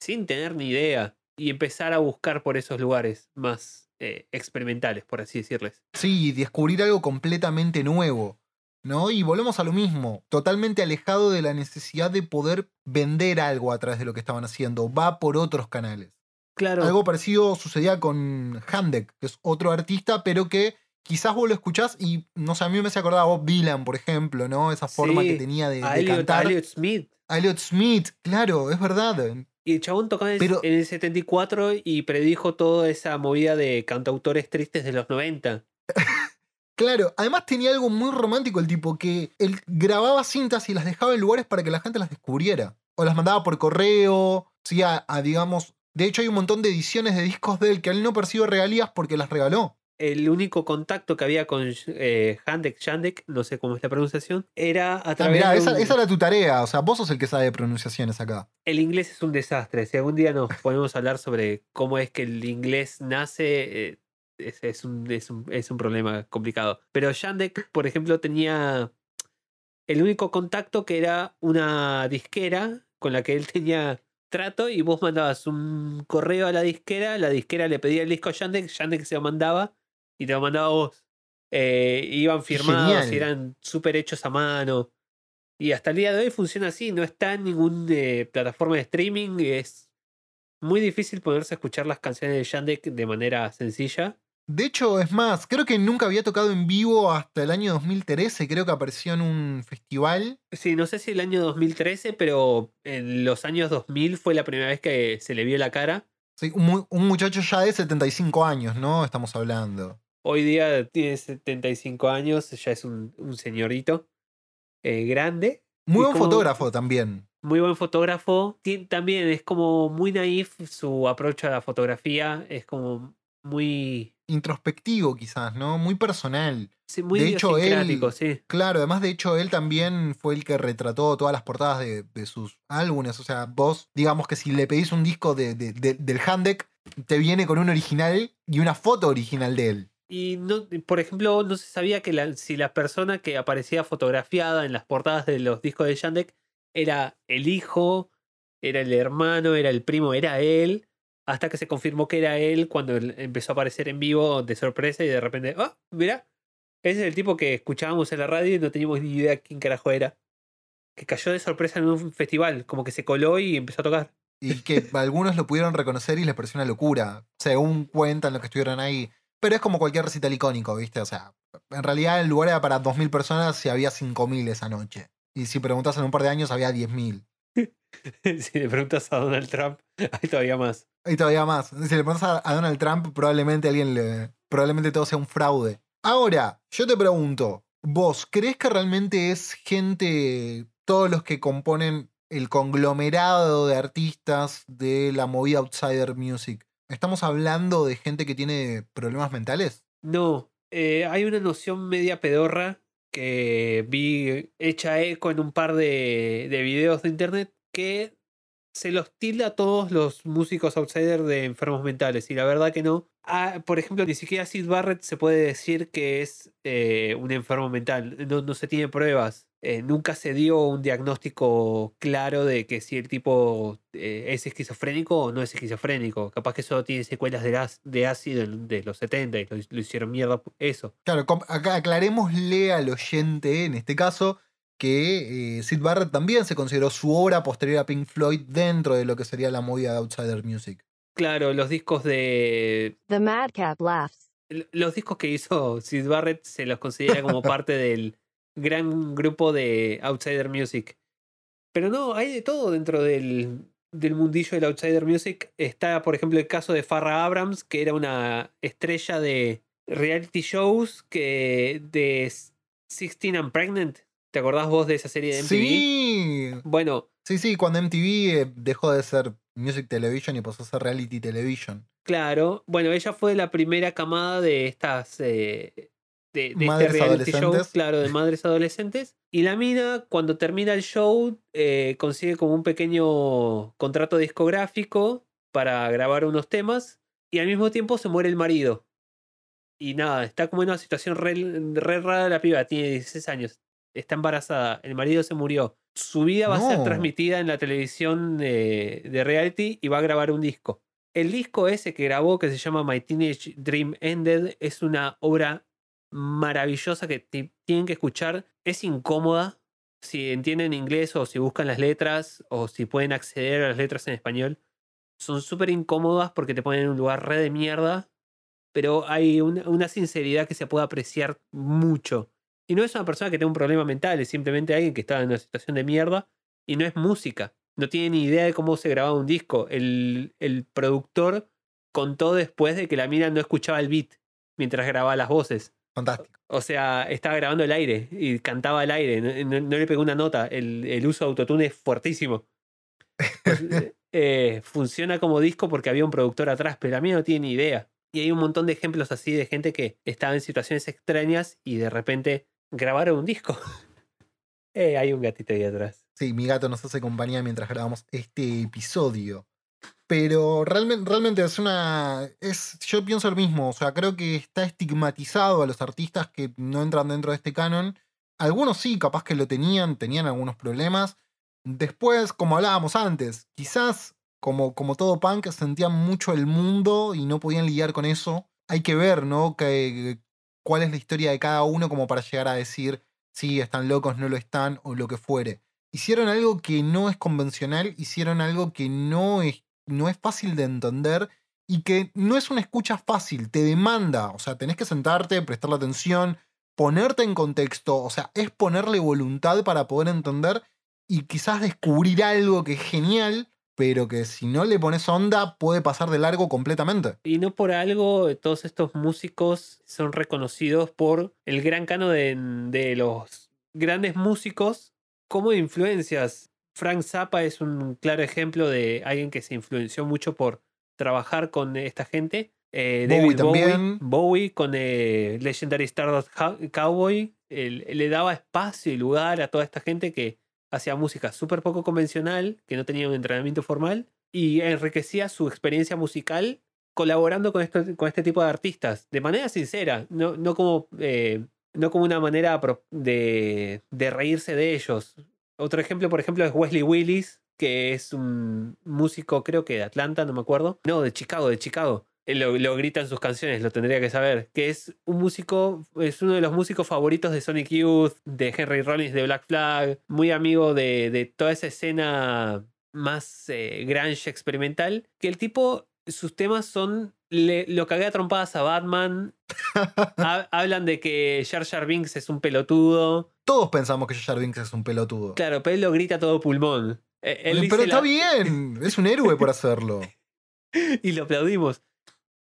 sin tener ni idea. Y empezar a buscar por esos lugares más eh, experimentales, por así decirles. Sí, descubrir algo completamente nuevo. ¿No? Y volvemos a lo mismo, totalmente alejado de la necesidad de poder vender algo a través de lo que estaban haciendo, va por otros canales. Claro. Algo parecido sucedía con Handek, que es otro artista, pero que quizás vos lo escuchás y, no sé, a mí me hace acordar a Bob Dylan, por ejemplo, ¿no? Esa forma Sí, que tenía de, a de Elliot, a cantar. Elliot Smith. A Elliot Smith, claro, es verdad. Y el chabón tocaba Pero- en el 74 y predijo toda esa movida de cantautores tristes de los 90. Claro, además tenía algo muy romántico el tipo, que él grababa cintas y las dejaba en lugares para que la gente las descubriera. O las mandaba por correo, sí, a, a, digamos... De hecho hay un montón de ediciones de discos de él que él no percibe regalías porque las regaló. El único contacto que había con eh, Handek, Shandek, no sé cómo es la pronunciación, era a Ah, través mirá, de esa era tu tarea, o sea, vos sos el que sabe de pronunciaciones acá. El inglés es un desastre. Si algún día nos podemos hablar sobre cómo es que el inglés nace, eh, es, es un, es, un, es un problema complicado. Pero Shandek, por ejemplo, tenía el único contacto que era una disquera con la que él tenía trato y vos mandabas un correo a la disquera, la disquera le pedía el disco a Shandek, Shandek se lo mandaba y te lo mandaba a vos. Eh, iban firmados Genial. y eran súper hechos a mano. Y hasta el día de hoy funciona así, no está en ninguna plataforma de streaming, es muy difícil ponerse a escuchar las canciones de Shandek de manera sencilla. De hecho, es más, creo que nunca había tocado en vivo hasta el año 2013, creo que apareció en un festival. Sí, no sé si el año 2013, pero en los años 2000 fue la primera vez que se le vio la cara. Sí, un, mu- un muchacho ya de 75 años, ¿no? Estamos hablando. Hoy día tiene 75 años, ya es un, un señorito eh, grande, Muy buen como- fotógrafo también. muy buen fotógrafo. Tien- también es como muy naif su approach a la fotografía, es como muy, Introspectivo quizás, ¿no? Muy personal. sí, muy De hecho, él- sí. Claro, además de hecho él también fue el que retrató todas las portadas de, de sus álbumes. O sea, vos, digamos que si le pedís un disco de, de- de- del Handek, te viene con un original y una foto original de él. Y no, por ejemplo, no se sabía que la- si la persona que aparecía fotografiada en las portadas de los discos de Yandek era el hijo, era el hermano, era el primo, era él, hasta que se confirmó que era él cuando empezó a aparecer en vivo de sorpresa y de repente, ah, mira, ese es el tipo que escuchábamos en la radio y no teníamos ni idea quién carajo era. Que cayó de sorpresa en un festival, como que se coló y empezó a tocar. Y que algunos lo pudieron reconocer y les pareció una locura, según cuentan los que estuvieron ahí. Pero es como cualquier recital icónico, ¿viste? O sea, en realidad el lugar era para 2.000 personas y había 5.000 esa noche. Y si preguntas en un par de años había 10.000. si le preguntas a Donald Trump, hay todavía más. Y todavía más. Si le a, a Donald Trump, probablemente alguien le. Probablemente todo sea un fraude. Ahora, yo te pregunto, ¿Vos crees que realmente es gente, todos los que componen el conglomerado de artistas de la movida Outsider Music? ¿Estamos hablando de gente que tiene problemas mentales? No, eh, hay una noción media pedorra que vi hecha eco en un par de, de videos de internet que se los tilda a todos los músicos outsider de enfermos mentales. Y la verdad que no. Ah, por ejemplo, ni siquiera Sid Barrett se puede decir que es eh, un enfermo mental. No, no se tiene pruebas. Eh, nunca se dio un diagnóstico claro de que si el tipo eh, es esquizofrénico o no es esquizofrénico. Capaz que solo tiene secuelas de, gas- de ácido de, los 70 y lo, hicieron mierda eso. Claro, acá aclarémosle al oyente, en este caso, que eh, Sid Barrett también se consideró su obra posterior a Pink Floyd dentro de lo que sería la movida de Outsider Music. Claro, los discos de The Madcap laughs. Los discos que hizo Sid Barrett se los considera como parte del gran grupo de Outsider Music. Pero no, hay de todo dentro del, del mundillo del Outsider Music. Está, por ejemplo, el caso de Farrah Abrams, que era una estrella de reality shows que de 16 and Pregnant. ¿Te acordás vos de esa serie de MTV? Sí, Bueno, sí, sí, cuando MTV eh, dejó de ser Music Television y pasó a ser Reality Television. Claro, bueno, ella fue la primera camada de estas eh, de, de Madres este reality show, claro, de madres adolescentes. Y la mina, cuando termina el show, eh, consigue como un pequeño contrato discográfico para grabar unos temas y al mismo tiempo se muere el marido. Y nada, está como en una situación re, re rara la piba, tiene 16 años, está embarazada, el marido se murió. Su vida va a ser transmitida en la televisión de, de reality y va a grabar un disco. El disco ese que grabó, que se llama My Teenage Dream Ended, es una obra maravillosa que ti- tienen que escuchar. Es incómoda. Si entienden inglés o si buscan las letras o si pueden acceder a las letras en español, son súper incómodas porque te ponen en un lugar re de mierda. Pero hay una, una sinceridad que se puede apreciar mucho. Y no es una persona que tenga un problema mental, es simplemente alguien que está en una situación de mierda y no es música. No tiene ni idea de cómo se grababa un disco. El, el productor contó después de que la mina no escuchaba el beat mientras grababa las voces. Fantástico. O sea, estaba grabando el aire y cantaba al aire, no, no- no le pegó una nota. El, el uso de autotune es fuertísimo. Pues, eh, eh, funciona como disco porque había un productor atrás, pero a mí no tiene ni idea. Y hay un montón de ejemplos así de gente que estaba en situaciones extrañas y de repente grabaron un disco. Eh, hay un gatito ahí atrás. Sí, mi gato nos hace compañía mientras grabamos este episodio. Pero realmente, realmente es una. Es, yo pienso lo mismo. O sea, creo que está estigmatizado a los artistas que no entran dentro de este canon. Algunos sí, capaz que lo tenían, tenían algunos problemas. Después, como hablábamos antes, quizás, como, como todo punk, sentían mucho el mundo y no podían lidiar con eso. Hay que ver, ¿no? Que, cuál es la historia de cada uno como para llegar a decir si están locos, no lo están, o lo que fuere. Hicieron algo que no es convencional, hicieron algo que no es, no es fácil de entender y que no es una escucha fácil, te demanda, o sea, tenés que sentarte, prestarle atención, ponerte en contexto, o sea, es ponerle voluntad para poder entender y quizás descubrir algo que es genial, pero que si no le pones onda puede pasar de largo completamente. Y no por algo, todos estos músicos son reconocidos por el gran cano de, de los grandes músicos como influencias. Frank Zappa es un claro ejemplo de alguien que se influenció mucho por trabajar con esta gente. Eh, Bowie David también. Bowie con eh, Legendary Stardust Cow- Cowboy, le daba espacio y lugar a toda esta gente que hacía música súper poco convencional, que no tenía un entrenamiento formal, y enriquecía su experiencia musical colaborando con, esto, con este tipo de artistas, de manera sincera, no, no, como, eh, no como una manera de, de reírse de ellos. Otro ejemplo, por ejemplo, es Wesley Willis, que es un músico, creo que de Atlanta, no me acuerdo. No, de Chicago, de Chicago. Él Lo, lo grita en sus canciones, lo tendría que saber. Que es un músico, es uno de los músicos favoritos de Sonic Youth, de Henry Rollins de Black Flag, muy amigo de, de toda esa escena más eh, grunge experimental. Que el tipo, sus temas son. le- lo cagué a trompadas a Batman. Ha- hablan de que Jar Jar Binks es un pelotudo. Todos pensamos que Jar Jar Binks es un pelotudo. Claro, pero él lo grita todo pulmón. Eh, él pero está la- bien, es un héroe por hacerlo. y lo aplaudimos.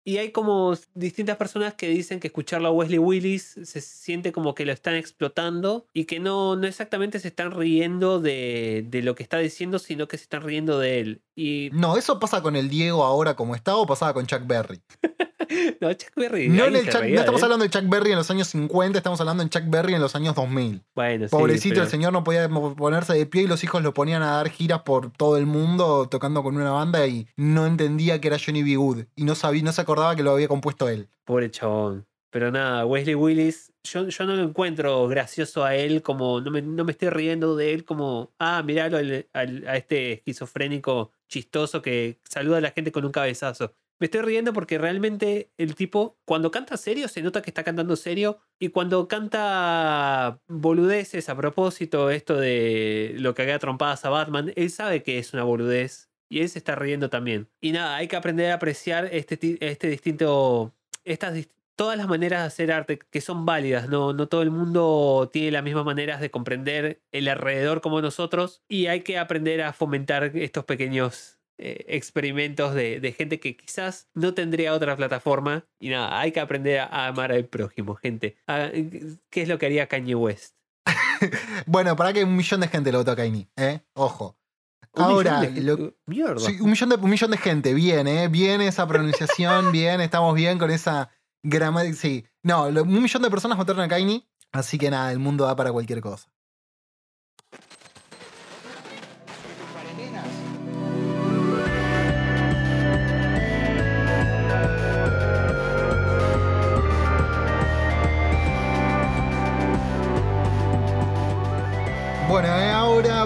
Y hay como distintas personas que dicen que escucharlo a Wesley Willis se siente como que lo están explotando y que no, no exactamente se están riendo de, de lo que está diciendo, sino que se están riendo de él. Y No, eso pasa con el Diego ahora como está o pasaba con Chuck Berry. no, Chuck Berry. No, ahí en el se Chuck- reía no estamos hablando de Chuck Berry en los años 50, estamos hablando de Chuck Berry en los años 2000. Bueno, sí, Pobrecito, pero- el señor no podía ponerse de pie y los hijos lo ponían a dar giras por todo el mundo tocando con una banda y no entendía que era Johnny B. Good y no sabía, no se acordaba que lo había compuesto él. Pobre chabón. Pero nada, Wesley Willis, yo, yo no lo encuentro gracioso a él como, no me, no me estoy riendo de él como, ah, miralo al- al- a este esquizofrénico chistoso que saluda a la gente con un cabezazo. Me estoy riendo porque realmente el tipo, cuando canta serio, se nota que está cantando serio. Y cuando canta boludeces a propósito, esto de lo que haga trompadas a Batman, él sabe que es una boludez. Y él se está riendo también. Y nada, hay que aprender a apreciar este, este distinto. Estas todas las maneras de hacer arte que son válidas. No, no todo el mundo tiene las mismas maneras de comprender el alrededor como nosotros. Y hay que aprender a fomentar estos pequeños eh, experimentos de, de gente que quizás no tendría otra plataforma. Y nada, hay que aprender a, amar al prójimo, gente. Ah, ¿Qué es lo que haría Kanye West? Bueno, para que un millón de gente lo votó a Kanye, ¿eh? Ojo. Un Ahora, millón de- lo- Mierda. sí, un, millón de, un millón de gente, bien, ¿eh? Bien esa pronunciación, bien, estamos bien con esa gramática. Sí, no, lo- un millón de personas votaron a Kanye, así que nada, el mundo da para cualquier cosa.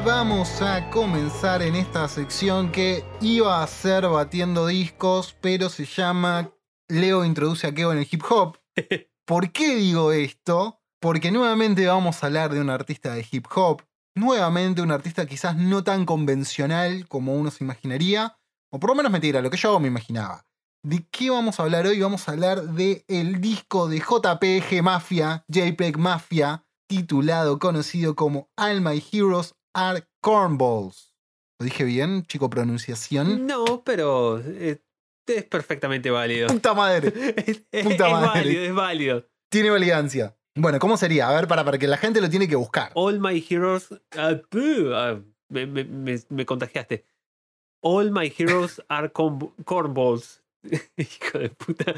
Vamos a comenzar en esta sección que iba a ser batiendo discos, pero se llama Leo introduce a Keo en el hip hop. ¿Por qué digo esto? Porque nuevamente vamos a hablar de un artista de hip hop, nuevamente un artista quizás no tan convencional como uno se imaginaría, o por lo menos mentira, lo que yo me imaginaba. ¿De qué vamos a hablar hoy? Vamos a hablar del el disco de JPG Mafia, JPEG Mafia, titulado, conocido como All My Heroes Are Cornballs. ¿Lo dije bien, chico pronunciación? No, pero eh, es perfectamente válido. ¡Puta madre! es, es- Puta es madre. válido, es válido. Tiene validancia. Bueno, ¿cómo sería? A ver, para, para que la gente lo tiene que buscar. All my heroes. ah, ah, me, me- me- me contagiaste. All my heroes are corn- cornballs. Hijo de puta.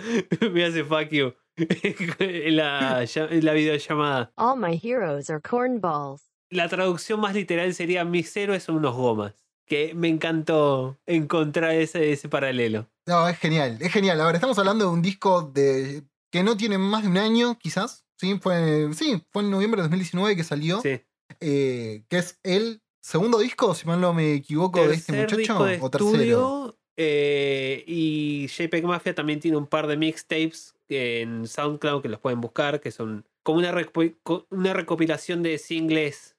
Me hace fuck you. en, la, la videollamada. All my heroes are cornballs. La traducción más literal sería mis héroes son unos gomas. Que me encantó encontrar ese, ese paralelo. No, es genial, es genial. A ver, estamos hablando de un disco de que no tiene más de un año, quizás. Sí, fue, sí, fue en noviembre de 2019 que salió. Sí. eh, que es el segundo disco, si mal no me equivoco, de este Tercer muchacho. disco de o tercero. estudio. eh, y JPEG Mafia también tiene un par de mixtapes en SoundCloud que los pueden buscar, que son como una, una recopilación de singles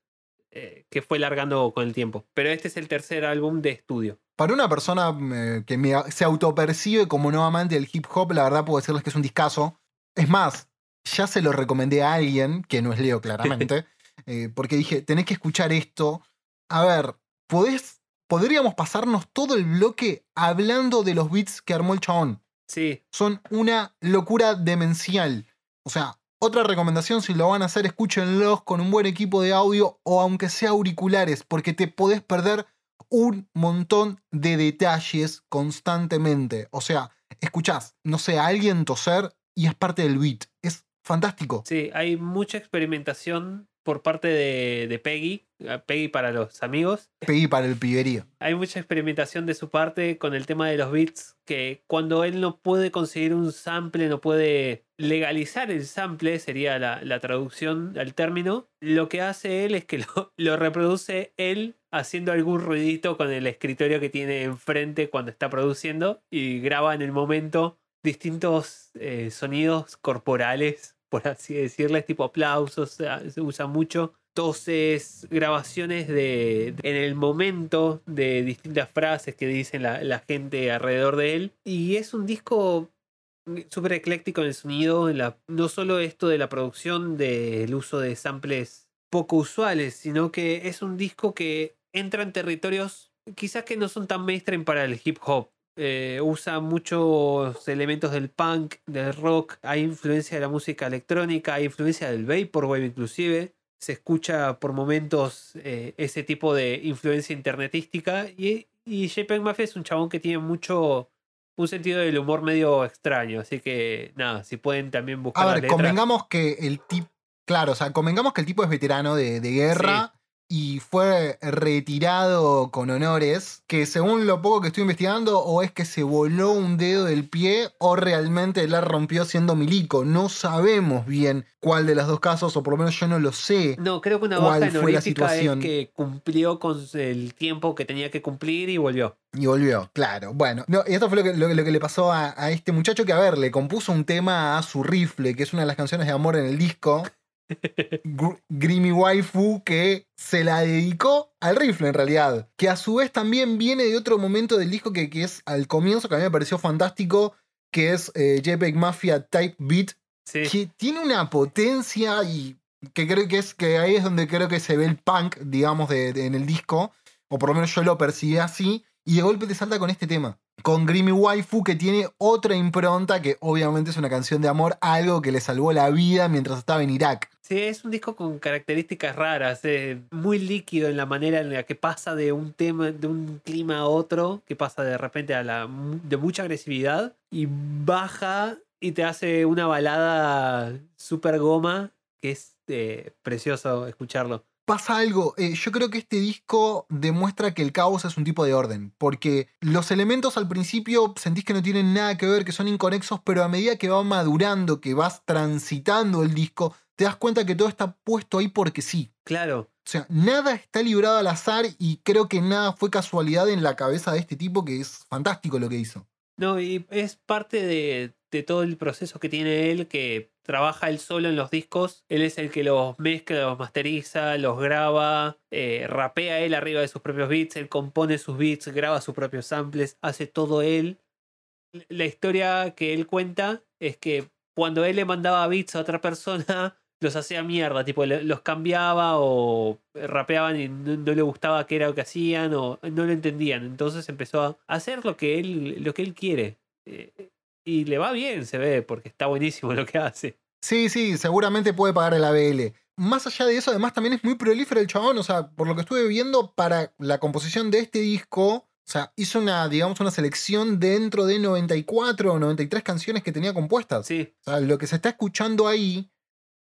eh, que fue largando con el tiempo. Pero este es el tercer álbum de estudio. Para una persona eh, que me- se autopercibe como no amante del hip hop, la verdad puedo decirles que es un discazo. Es más, ya se lo recomendé a alguien, que no es Leo claramente, eh, porque dije, tenés que escuchar esto. A ver, ¿podés, podríamos pasarnos todo el bloque hablando de los beats que armó el chabón. Sí, Son una locura demencial. O sea, otra recomendación, si lo van a hacer, escúchenlos con un buen equipo de audio o aunque sea auriculares, porque te podés perder un montón de detalles constantemente. O sea, escuchás, no sé, a alguien toser y es parte del beat. Es fantástico. sí, hay mucha experimentación por parte de, de Peggy, Peggy para los amigos, Pedí para el piberío. Hay mucha experimentación de su parte con el tema de los beats, que cuando él no puede conseguir un sample, no puede legalizar el sample, sería la, la traducción al término, lo que hace él es que lo, lo reproduce él haciendo algún ruidito con el escritorio que tiene enfrente cuando está produciendo y graba en el momento distintos eh, sonidos corporales, por así decirles, tipo aplausos, se usa mucho toses, grabaciones de, en el momento de distintas frases que dicen la, gente alrededor de él. Y es un disco súper ecléctico en el sonido, no solo esto de la producción, del uso de samples poco usuales, sino que es un disco que entra en territorios quizás que no son tan mainstream para el hip hop. Eh, usa muchos elementos del punk, del rock, hay influencia de la música electrónica, hay influencia del vaporwave inclusive. Se escucha por momentos eh, ese tipo de influencia internetística y, y JPEG Mafia es un chabón que tiene mucho un sentido del humor medio extraño, así que nada, si pueden también buscar A la ver, letra. convengamos que el tipo. Claro, o sea, convengamos que el tipo es veterano de, de guerra y fue retirado con honores. Que según lo poco que estoy investigando, o es que se voló un dedo del pie o realmente la rompió siendo milico. No sabemos bien cuál de los dos casos, o por lo menos yo no lo sé. No, creo que una ¿Cuál baja fue la honorífica es situación? que cumplió con el tiempo que tenía que cumplir y volvió. Y volvió, claro. Bueno, no, y esto fue lo que, lo, que- lo que le pasó a, a este muchacho que, a ver, le compuso un tema a su rifle, que es una de las canciones de amor en el disco. Gr- Grimy Waifu, que se la dedicó al rifle en realidad. Que a su vez también viene de otro momento del disco que, que es al comienzo, que a mí me pareció fantástico, que es eh, JPEG Mafia Type Beat, Sí. que tiene una potencia y que creo que es que ahí es donde creo que se ve el punk, digamos, de, de- en el disco, o por lo menos yo lo percibí así, y de golpe te salta con este tema, con Grimy Waifu, que tiene otra impronta, que obviamente es una canción de amor, algo que le salvó la vida mientras estaba en Irak. Sí, es un disco con características raras, eh, muy líquido en la manera en la que pasa de un tema, de un clima a otro, que pasa de repente a la de mucha agresividad y baja y te hace una balada super goma que es eh, precioso escucharlo. Pasa algo, eh, yo creo que este disco demuestra que el caos es un tipo de orden, porque los elementos al principio sentís que no tienen nada que ver, que son inconexos, pero a medida que va madurando, que vas transitando el disco, te das cuenta que todo está puesto ahí porque sí. Claro, O sea, nada está librado al azar y creo que nada fue casualidad en la cabeza de este tipo que es fantástico lo que hizo. No, y es parte de, de todo el proceso que tiene él, que trabaja él solo en los discos. Él es el que los mezcla, los masteriza, los graba, eh, rapea él arriba de sus propios beats, él compone sus beats, graba sus propios samples, hace todo él. La historia que él cuenta es que cuando él le mandaba beats a otra persona, los hacía mierda, tipo los cambiaba o rapeaban y no, no le gustaba qué era lo que hacían o no lo entendían. Entonces empezó a hacer lo que él, lo que él quiere. Eh, y le va bien, se ve, porque está buenísimo lo que hace. Sí, sí, seguramente puede pagar el ABL. Más allá de eso, además también es muy prolífero el chabón. O sea, por lo que estuve viendo, para la composición de este disco, o sea, hizo una, digamos, una selección dentro de 94 o 93 canciones que tenía compuestas. Sí, O sea, lo que se está escuchando ahí,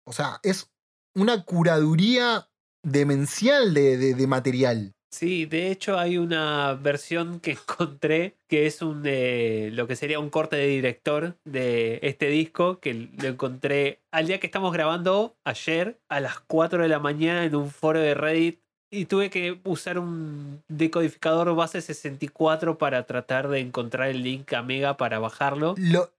o sea, es una curaduría demencial de, de- de material. Sí, de hecho hay una versión que encontré que es un eh, lo que sería un corte de director de este disco, que lo encontré al día que estamos grabando, ayer, a las 4 de la mañana en un foro de Reddit. Y tuve que usar un decodificador base 64 para tratar de encontrar el link a Mega para bajarlo. Lo,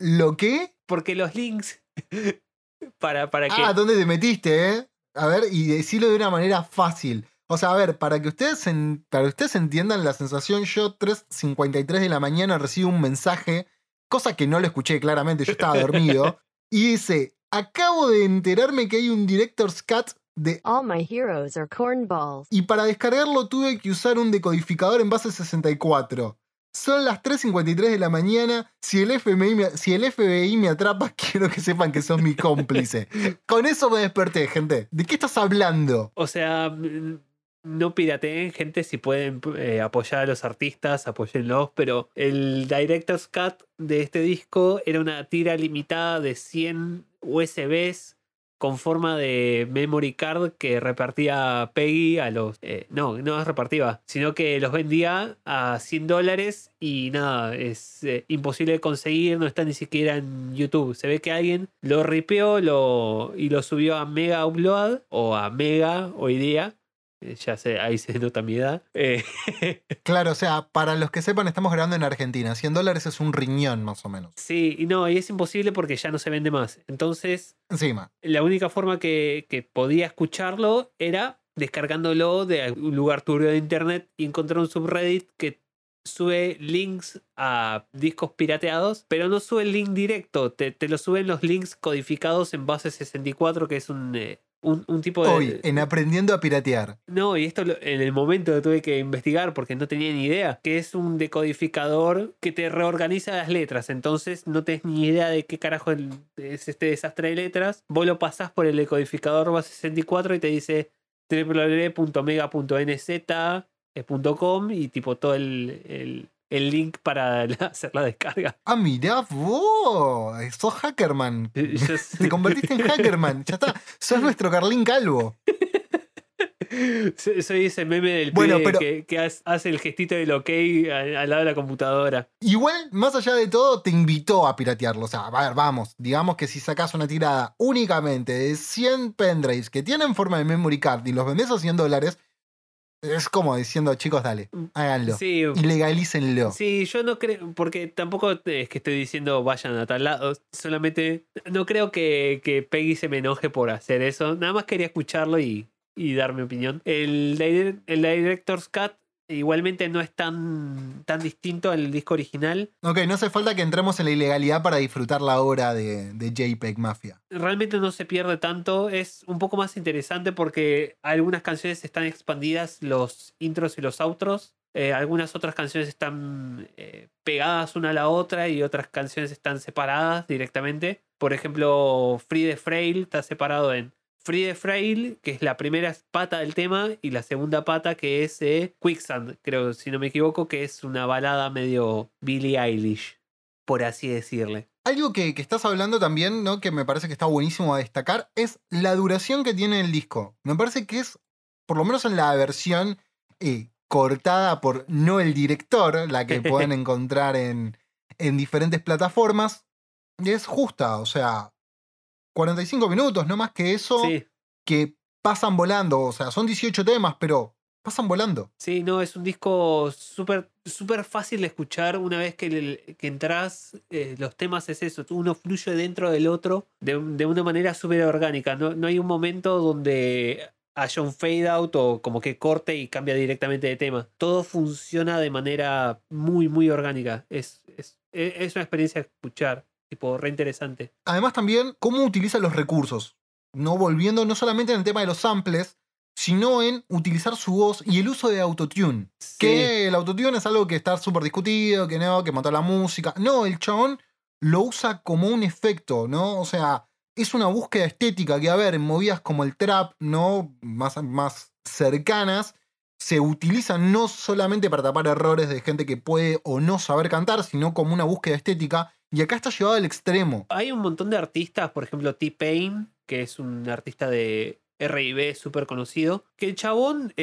¿Lo qué? Porque los links para, para que... Ah, ¿dónde te metiste, eh? A ver, y decirlo de una manera fácil. O sea, a ver, para que ustedes, en- para que ustedes entiendan la sensación, yo 3.53 de la mañana recibo un mensaje, cosa que no lo escuché claramente, yo estaba dormido, y dice, acabo de enterarme que hay un Director's Cut de... All my heroes are cornballs. Y para descargarlo tuve que usar un decodificador en base 64. Son las 3.53 de la mañana. Si el, FBI me, si el FBI me atrapa, quiero que sepan que sos mi cómplice. Con eso me desperté, gente. ¿De qué estás hablando? O sea, no pirateen, gente, si pueden eh, apoyar a los artistas, apóyenlos, pero el Director's Cut de este disco era una tira limitada de 100 USBs con forma de memory card que repartía Peggy a los... eh, no, no los repartía, sino que los vendía a 100 dólares y nada, es eh, imposible de conseguir, no está ni siquiera en YouTube. Se ve que alguien lo ripeó lo, y lo subió a Mega Upload o a Mega hoy día. Eh, Ya sé, ahí se nota mi edad. Eh, Claro, o sea, para los que sepan, estamos grabando en Argentina. 100 dólares es un riñón, más o menos. sí, y no, y es imposible porque ya no se vende más. Entonces, Encima. la única forma que, que podía escucharlo era descargándolo de algún lugar turbio de internet y encontrar un subreddit que sube links a discos pirateados, pero no sube el link directo, te, te lo suben los links codificados en base 64, que es un, eh, Un, un tipo de. Hoy, en aprendiendo a piratear. No, y esto lo- en el momento lo tuve que investigar porque no tenía ni idea. Que es un decodificador que te reorganiza las letras. Entonces no tenés ni idea de qué carajo es este desastre de letras. Vos lo pasás por el decodificador base 64 y te dice www.mega.nz.com y tipo todo el, el- el link para la- hacer la descarga. Ah, mirá vos. Sos Hackerman. Te convertiste en Hackerman. Ya está. Sos nuestro Carlín Calvo. Soy ese meme del Bueno, pero- que, que hace- el gestito del ok al, al lado de la computadora. Igual, más allá de todo, te invitó a piratearlo. O sea, a ver, vamos. Digamos que si sacas una tirada únicamente de 100 pendrives que tienen forma de memory card y los vendés a 100 dólares, es como diciendo, chicos, dale, háganlo. Sí, Y legalícenlo. sí, yo no creo, porque tampoco es que estoy diciendo vayan a tal lado, solamente no creo que, que Peggy se me enoje por hacer eso, nada más quería escucharlo y, y dar mi opinión. El, el Director's Cut igualmente no es tan, tan distinto al disco original. Ok, no hace falta que entremos en la ilegalidad para disfrutar la obra de, de JPEG Mafia. realmente no se pierde tanto. Es un poco más interesante porque algunas canciones están expandidas, los intros y los outros. Eh, algunas otras canciones están eh, pegadas una a la otra y otras canciones están separadas directamente. Por ejemplo, Free the Frail está separado en Free Frail, que es la primera pata del tema, y la segunda pata que es eh, Quicksand, creo, si no me equivoco, que es una balada medio Billie Eilish, por así decirle. Algo que, que estás hablando también, ¿no? Que me parece que está buenísimo a destacar, es la duración que tiene el disco. Me parece que es, por lo menos en la versión eh, cortada por no el director, la que pueden encontrar en, en diferentes plataformas, es justa, o sea, 45 minutos, no más que eso, Sí. que pasan volando, o sea, son 18 temas, pero pasan volando. Sí, no, es un disco súper súper fácil de escuchar una vez que, que entras. eh, los temas es eso, uno fluye dentro del otro de, de una manera súper orgánica. No, no hay un momento donde haya un fade out o como que corte y cambia directamente de tema. Todo funciona de manera muy, muy orgánica. Es, es, e, es una experiencia de escuchar, tipo, re interesante. Además también cómo utiliza los recursos. No volviendo no solamente en el tema de los samples, sino en utilizar su voz y el uso de autotune. Sí. Que el autotune es algo que está súper discutido, que no, que mató la música. No, el chabón lo usa como un efecto, ¿no? O sea, es una búsqueda estética que, a ver, en movidas como el trap, ¿no? Más, más cercanas, se utilizan no solamente para tapar errores de gente que puede o no saber cantar, sino como una búsqueda estética. Y acá está llevado al extremo. Hay un montón de artistas, por ejemplo, T-Pain, que es un artista de RB súper conocido, que el chabón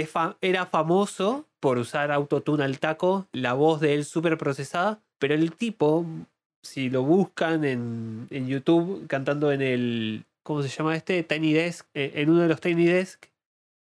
era famoso por usar autotune al taco, la voz de él súper procesada, pero el tipo, si lo buscan en, en YouTube cantando en el, ¿cómo se llama este? Tiny Desk, eh, en uno de los Tiny Desk,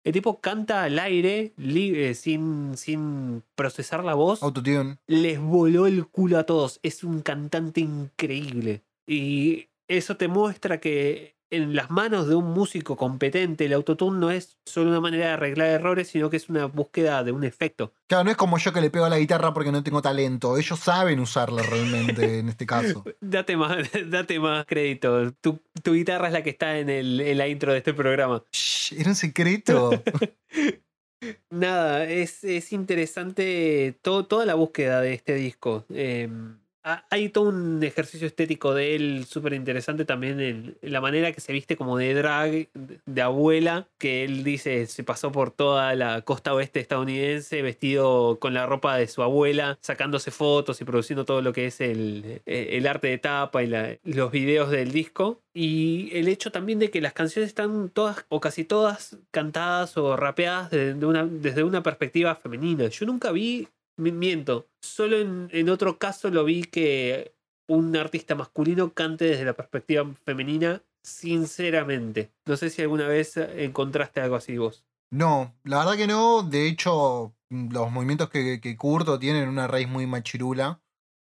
el tipo canta al aire, li- eh, sin, sin procesar la voz Autotune. les voló el culo a todos. Es un cantante increíble. Y eso te muestra que en las manos de un músico competente, el autotune no es solo una manera de arreglar errores, sino que es una búsqueda de un efecto. Claro, no es como yo que le pego a la guitarra porque no tengo talento. Ellos saben usarla realmente en este caso. Date más, date más crédito. Tu, tu guitarra es la que está en, el, en la intro de este programa. Shh, era un secreto. Nada, es, es interesante todo, toda la búsqueda de este disco. Eh, ha- hay todo un ejercicio estético de él súper interesante también en, la manera que se viste como de drag, de, abuela, que él dice se pasó por toda la costa oeste estadounidense vestido con la ropa de su abuela, sacándose fotos y produciendo todo lo que es el, eh, el arte de tapa y los videos del disco. Y el hecho también de que las canciones están todas o casi todas cantadas o rapeadas desde una, desde una perspectiva femenina. Yo nunca vi, miento, solo en, en otro caso lo vi que un artista masculino cante desde la perspectiva femenina, sinceramente. No sé si alguna vez encontraste algo así vos. No, la verdad que no. De hecho, los movimientos que, que Curto tienen una raíz muy machirula,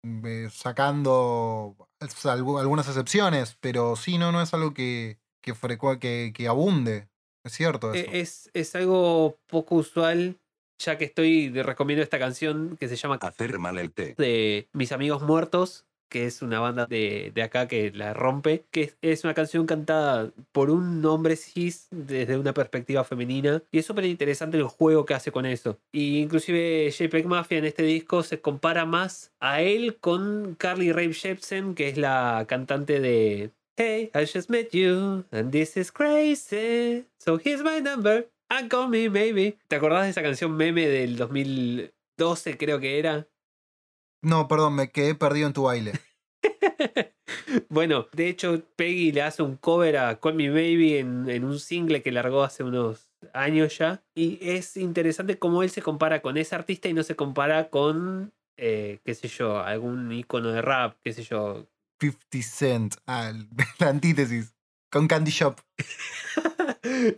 eh, sacando algu- algunas excepciones, pero sí, no, no es algo que, que, que, que abunde. Es cierto eso. Eh, Es, es algo poco usual, ya que estoy recomiendo esta canción que se llama Hacer mal el té. de Mis Amigos Muertos, que es una banda de, de acá que la rompe, que es, es una canción cantada por un hombre cis desde una perspectiva femenina y es súper interesante el juego que hace con eso. Y inclusive JPEG Mafia en este disco se compara más a él con Carly Rae Jepsen, que es la cantante de Hey, I just met you and this is crazy, so here's my number. And call me maybe. ¿Te acordás de esa canción meme del 2012 creo que era? No, perdón, me quedé perdido en tu baile. bueno, de hecho, Peggy le hace un cover a Call Me Baby en, en, un single que largó hace unos años ya. Y es interesante cómo él se compara con ese artista y no se compara con, eh, qué sé yo, algún icono de rap, qué sé yo. 50 Cent, ah, la antítesis, con Candy Shop.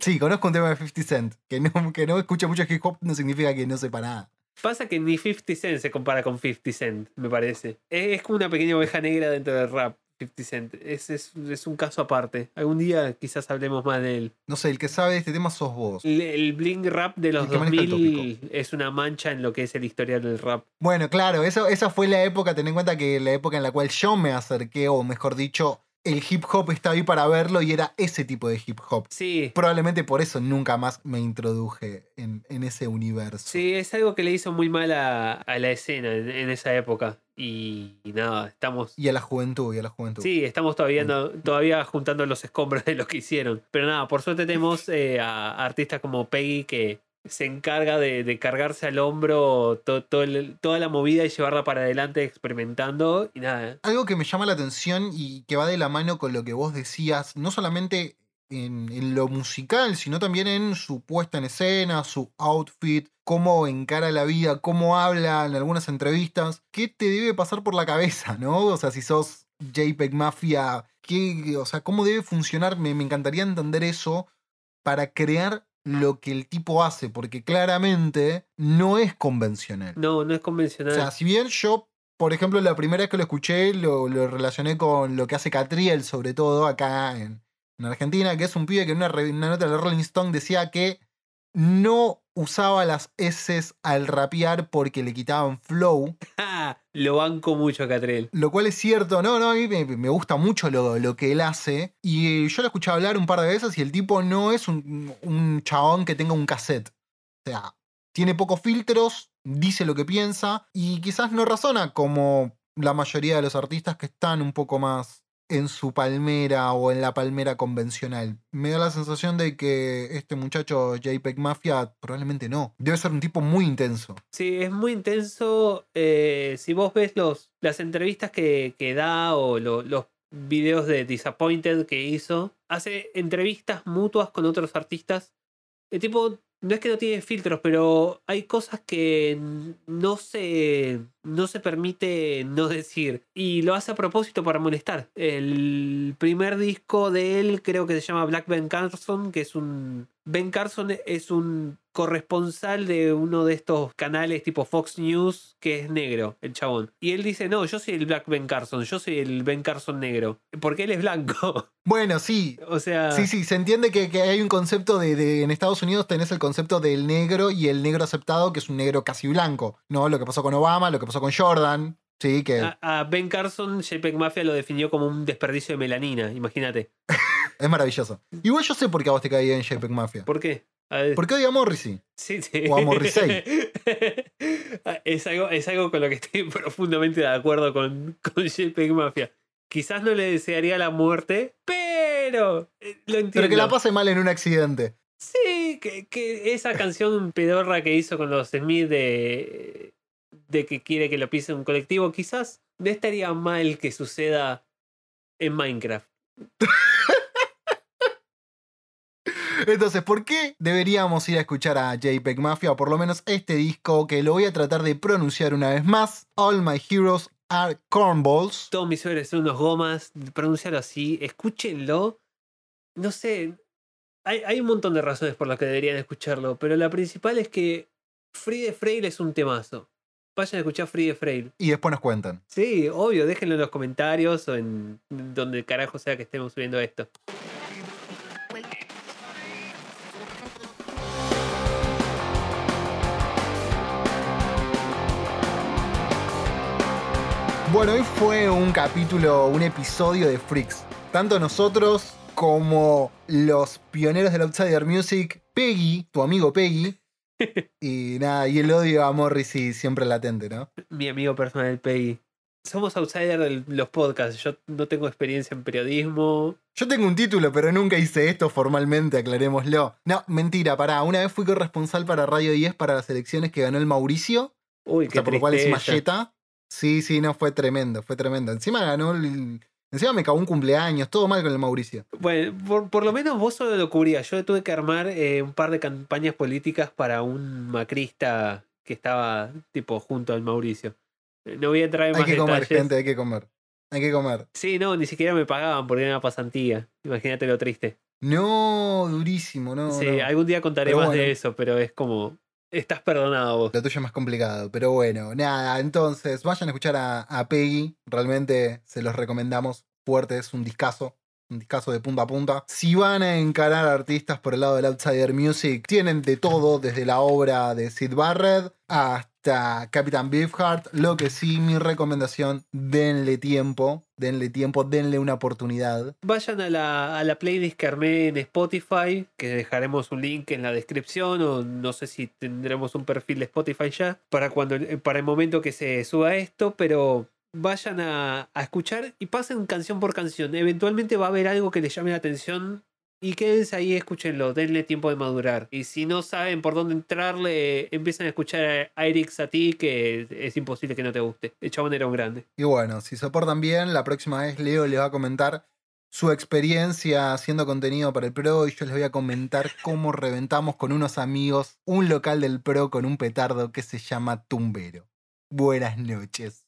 Sí, conozco un tema de 50 Cent. Que no, que no escucha mucho hip hop no significa que no sepa nada. Pasa que ni 50 Cent se compara con 50 Cent, me parece. Es, es como una pequeña oveja negra dentro del rap. 50 Cent. Es, es, es, un caso aparte. Algún día quizás hablemos más de él. No sé, el que sabe de este tema sos vos. El, el bling rap de los 2000 es una mancha en lo que es el historial del rap. Bueno, claro, eso, esa fue la época, ten en cuenta que la época en la cual yo me acerqué, o mejor dicho, el hip hop estaba ahí para verlo y era ese tipo de hip hop. Sí. Probablemente por eso nunca más me introduje en, en ese universo. Sí, es algo que le hizo muy mal a, a la escena en, en, esa época. Y, y, nada, estamos. Y a la juventud, y a la juventud. Sí, estamos todavía, no, todavía juntando los escombros de lo que hicieron. Pero nada, por suerte tenemos eh, a artistas como Peggy que se encarga de, de cargarse al hombro to, toda la movida y llevarla para adelante experimentando y nada. Algo que me llama la atención y que va de la mano con lo que vos decías, no solamente en, en, lo musical, sino también en su puesta en escena, su outfit, cómo encara la vida, cómo habla en algunas entrevistas, qué te debe pasar por la cabeza, ¿no? O sea, si sos JPEG Mafia, ¿qué, o sea, cómo debe funcionar, me, me encantaría entender eso para crear lo que el tipo hace, porque claramente no es convencional. No, no es convencional. O sea, si bien yo, por ejemplo, la primera vez que lo escuché, lo, lo relacioné con lo que hace Catriel, sobre todo acá en, en, Argentina, que es un pibe que en una, una nota de Rolling Stone decía que no usaba las S al rapear porque le quitaban flow. lo banco mucho a Catrell. Lo cual es cierto, no, no, a mí me, me gusta mucho lo, lo, que él hace. Y yo lo escuché hablar un par de veces y el tipo no es un, un chabón que tenga un cassette. O sea, tiene pocos filtros, dice lo que piensa y quizás no razona como la mayoría de los artistas que están un poco más en su palmera o en la palmera convencional. Me da la sensación de que este muchacho JPEG Mafia probablemente no. Debe ser un tipo muy intenso. Sí, es muy intenso. Eh, si vos ves los, las entrevistas que, que da o lo, los videos de Disappointed que hizo, hace entrevistas mutuas con otros artistas. El tipo no es que no tiene filtros, pero hay cosas que no se, no se permite no decir. Y lo hace a propósito para molestar. El primer disco de él creo que se llama Black Ben Carson, que es un... Ben Carson es un corresponsal de uno de estos canales tipo Fox News que es negro, el chabón. Y él dice, no, yo soy el Black Ben Carson, yo soy el Ben Carson negro, porque él es blanco. Bueno, sí. O sea... Sí, sí, se entiende que, que hay un concepto de, de, En Estados Unidos tenés el concepto del negro y el negro aceptado, que es un negro casi blanco, ¿no? Lo que pasó con Obama, lo que pasó con Jordan. Sí, que... A, a Ben Carson, JPEG Mafia lo definió como un desperdicio de melanina, imagínate. es maravilloso. Igual yo sé por qué a vos te caía en JPEG Mafia. ¿Por qué? ¿Por qué odia a Morrissey? Sí, sí. O a Morrissey. es, algo, es algo con lo que estoy profundamente de acuerdo con, con JPEG Mafia. Quizás no le desearía la muerte, pero eh, lo entiendo. Pero que la pase mal en un accidente. Sí, que, que esa canción pedorra que hizo con los Smith de, de que quiere que lo pise un colectivo, quizás no estaría mal que suceda en Minecraft. Entonces, ¿por qué deberíamos ir a escuchar a JPEG Mafia? O por lo menos este disco que lo voy a tratar de pronunciar una vez más. All My Heroes Are Cornballs. Todos mis héroes son unos gomas. Pronunciarlo así. Escúchenlo. No sé. Hay, hay, un montón de razones por las que deberían escucharlo. Pero la principal es que Free de Frail es un temazo. Vayan a escuchar Free Frail. Y después nos cuentan. Sí, obvio. Déjenlo en los comentarios o en donde carajo sea que estemos subiendo esto. Bueno, hoy fue un capítulo, un episodio de Freaks. Tanto nosotros como los pioneros del Outsider Music, Peggy, tu amigo Peggy. Y nada, y el odio a Morrissey siempre latente, ¿no? Mi amigo personal Peggy. Somos outsider de los podcasts. Yo no tengo experiencia en periodismo. Yo tengo un título, pero nunca hice esto formalmente, aclarémoslo. No, mentira, pará. Una vez fui corresponsal para Radio 10 para las elecciones que ganó el Mauricio. Uy, O qué sea, por lo cual es. Malleta. Sí, sí, no, fue tremendo, fue tremendo. Encima ganó el... Encima me cagó un cumpleaños, todo mal con el Mauricio. Bueno, por, por lo menos vos solo lo cubrías. Yo tuve que armar eh, un par de campañas políticas para un macrista que estaba tipo junto al Mauricio. Eh, No voy a entrar en Hay más que comer, detalles. gente, hay que comer. Hay que comer. Sí, no, ni siquiera me pagaban porque era una pasantía. Imagínate lo triste. No, durísimo, no. sí, no. algún día contaré Pero más bueno. de eso, pero es como. Estás perdonado vos. Lo tuyo es más complicado, pero bueno, nada, entonces vayan a escuchar a, a Peggy, realmente se los recomendamos fuerte, es un discazo, un discazo de punta a punta. Si van a encarar artistas por el lado del Outsider Music, tienen de todo, desde la obra de Sid Barrett hasta Captain Beefheart, lo que sí, mi recomendación, denle tiempo, denle tiempo, denle una oportunidad. Vayan a la, a la playlist que armé en Spotify, que dejaremos un link en la descripción, o no sé si tendremos un perfil de Spotify ya, para, cuando, para el momento que se suba esto, pero vayan a, a escuchar y pasen canción por canción. Eventualmente va a haber algo que les llame la atención. Y quédense ahí, escúchenlo, denle tiempo de madurar. Y si no saben por dónde entrarle, empiezan a escuchar a Eric a ti, que es imposible que no te guste. El chabón era un grande. Y bueno, si soportan bien, la próxima vez Leo les va a comentar su experiencia haciendo contenido para el Pro y yo les voy a comentar cómo reventamos con unos amigos un local del Pro con un petardo que se llama Tumbero. Buenas noches.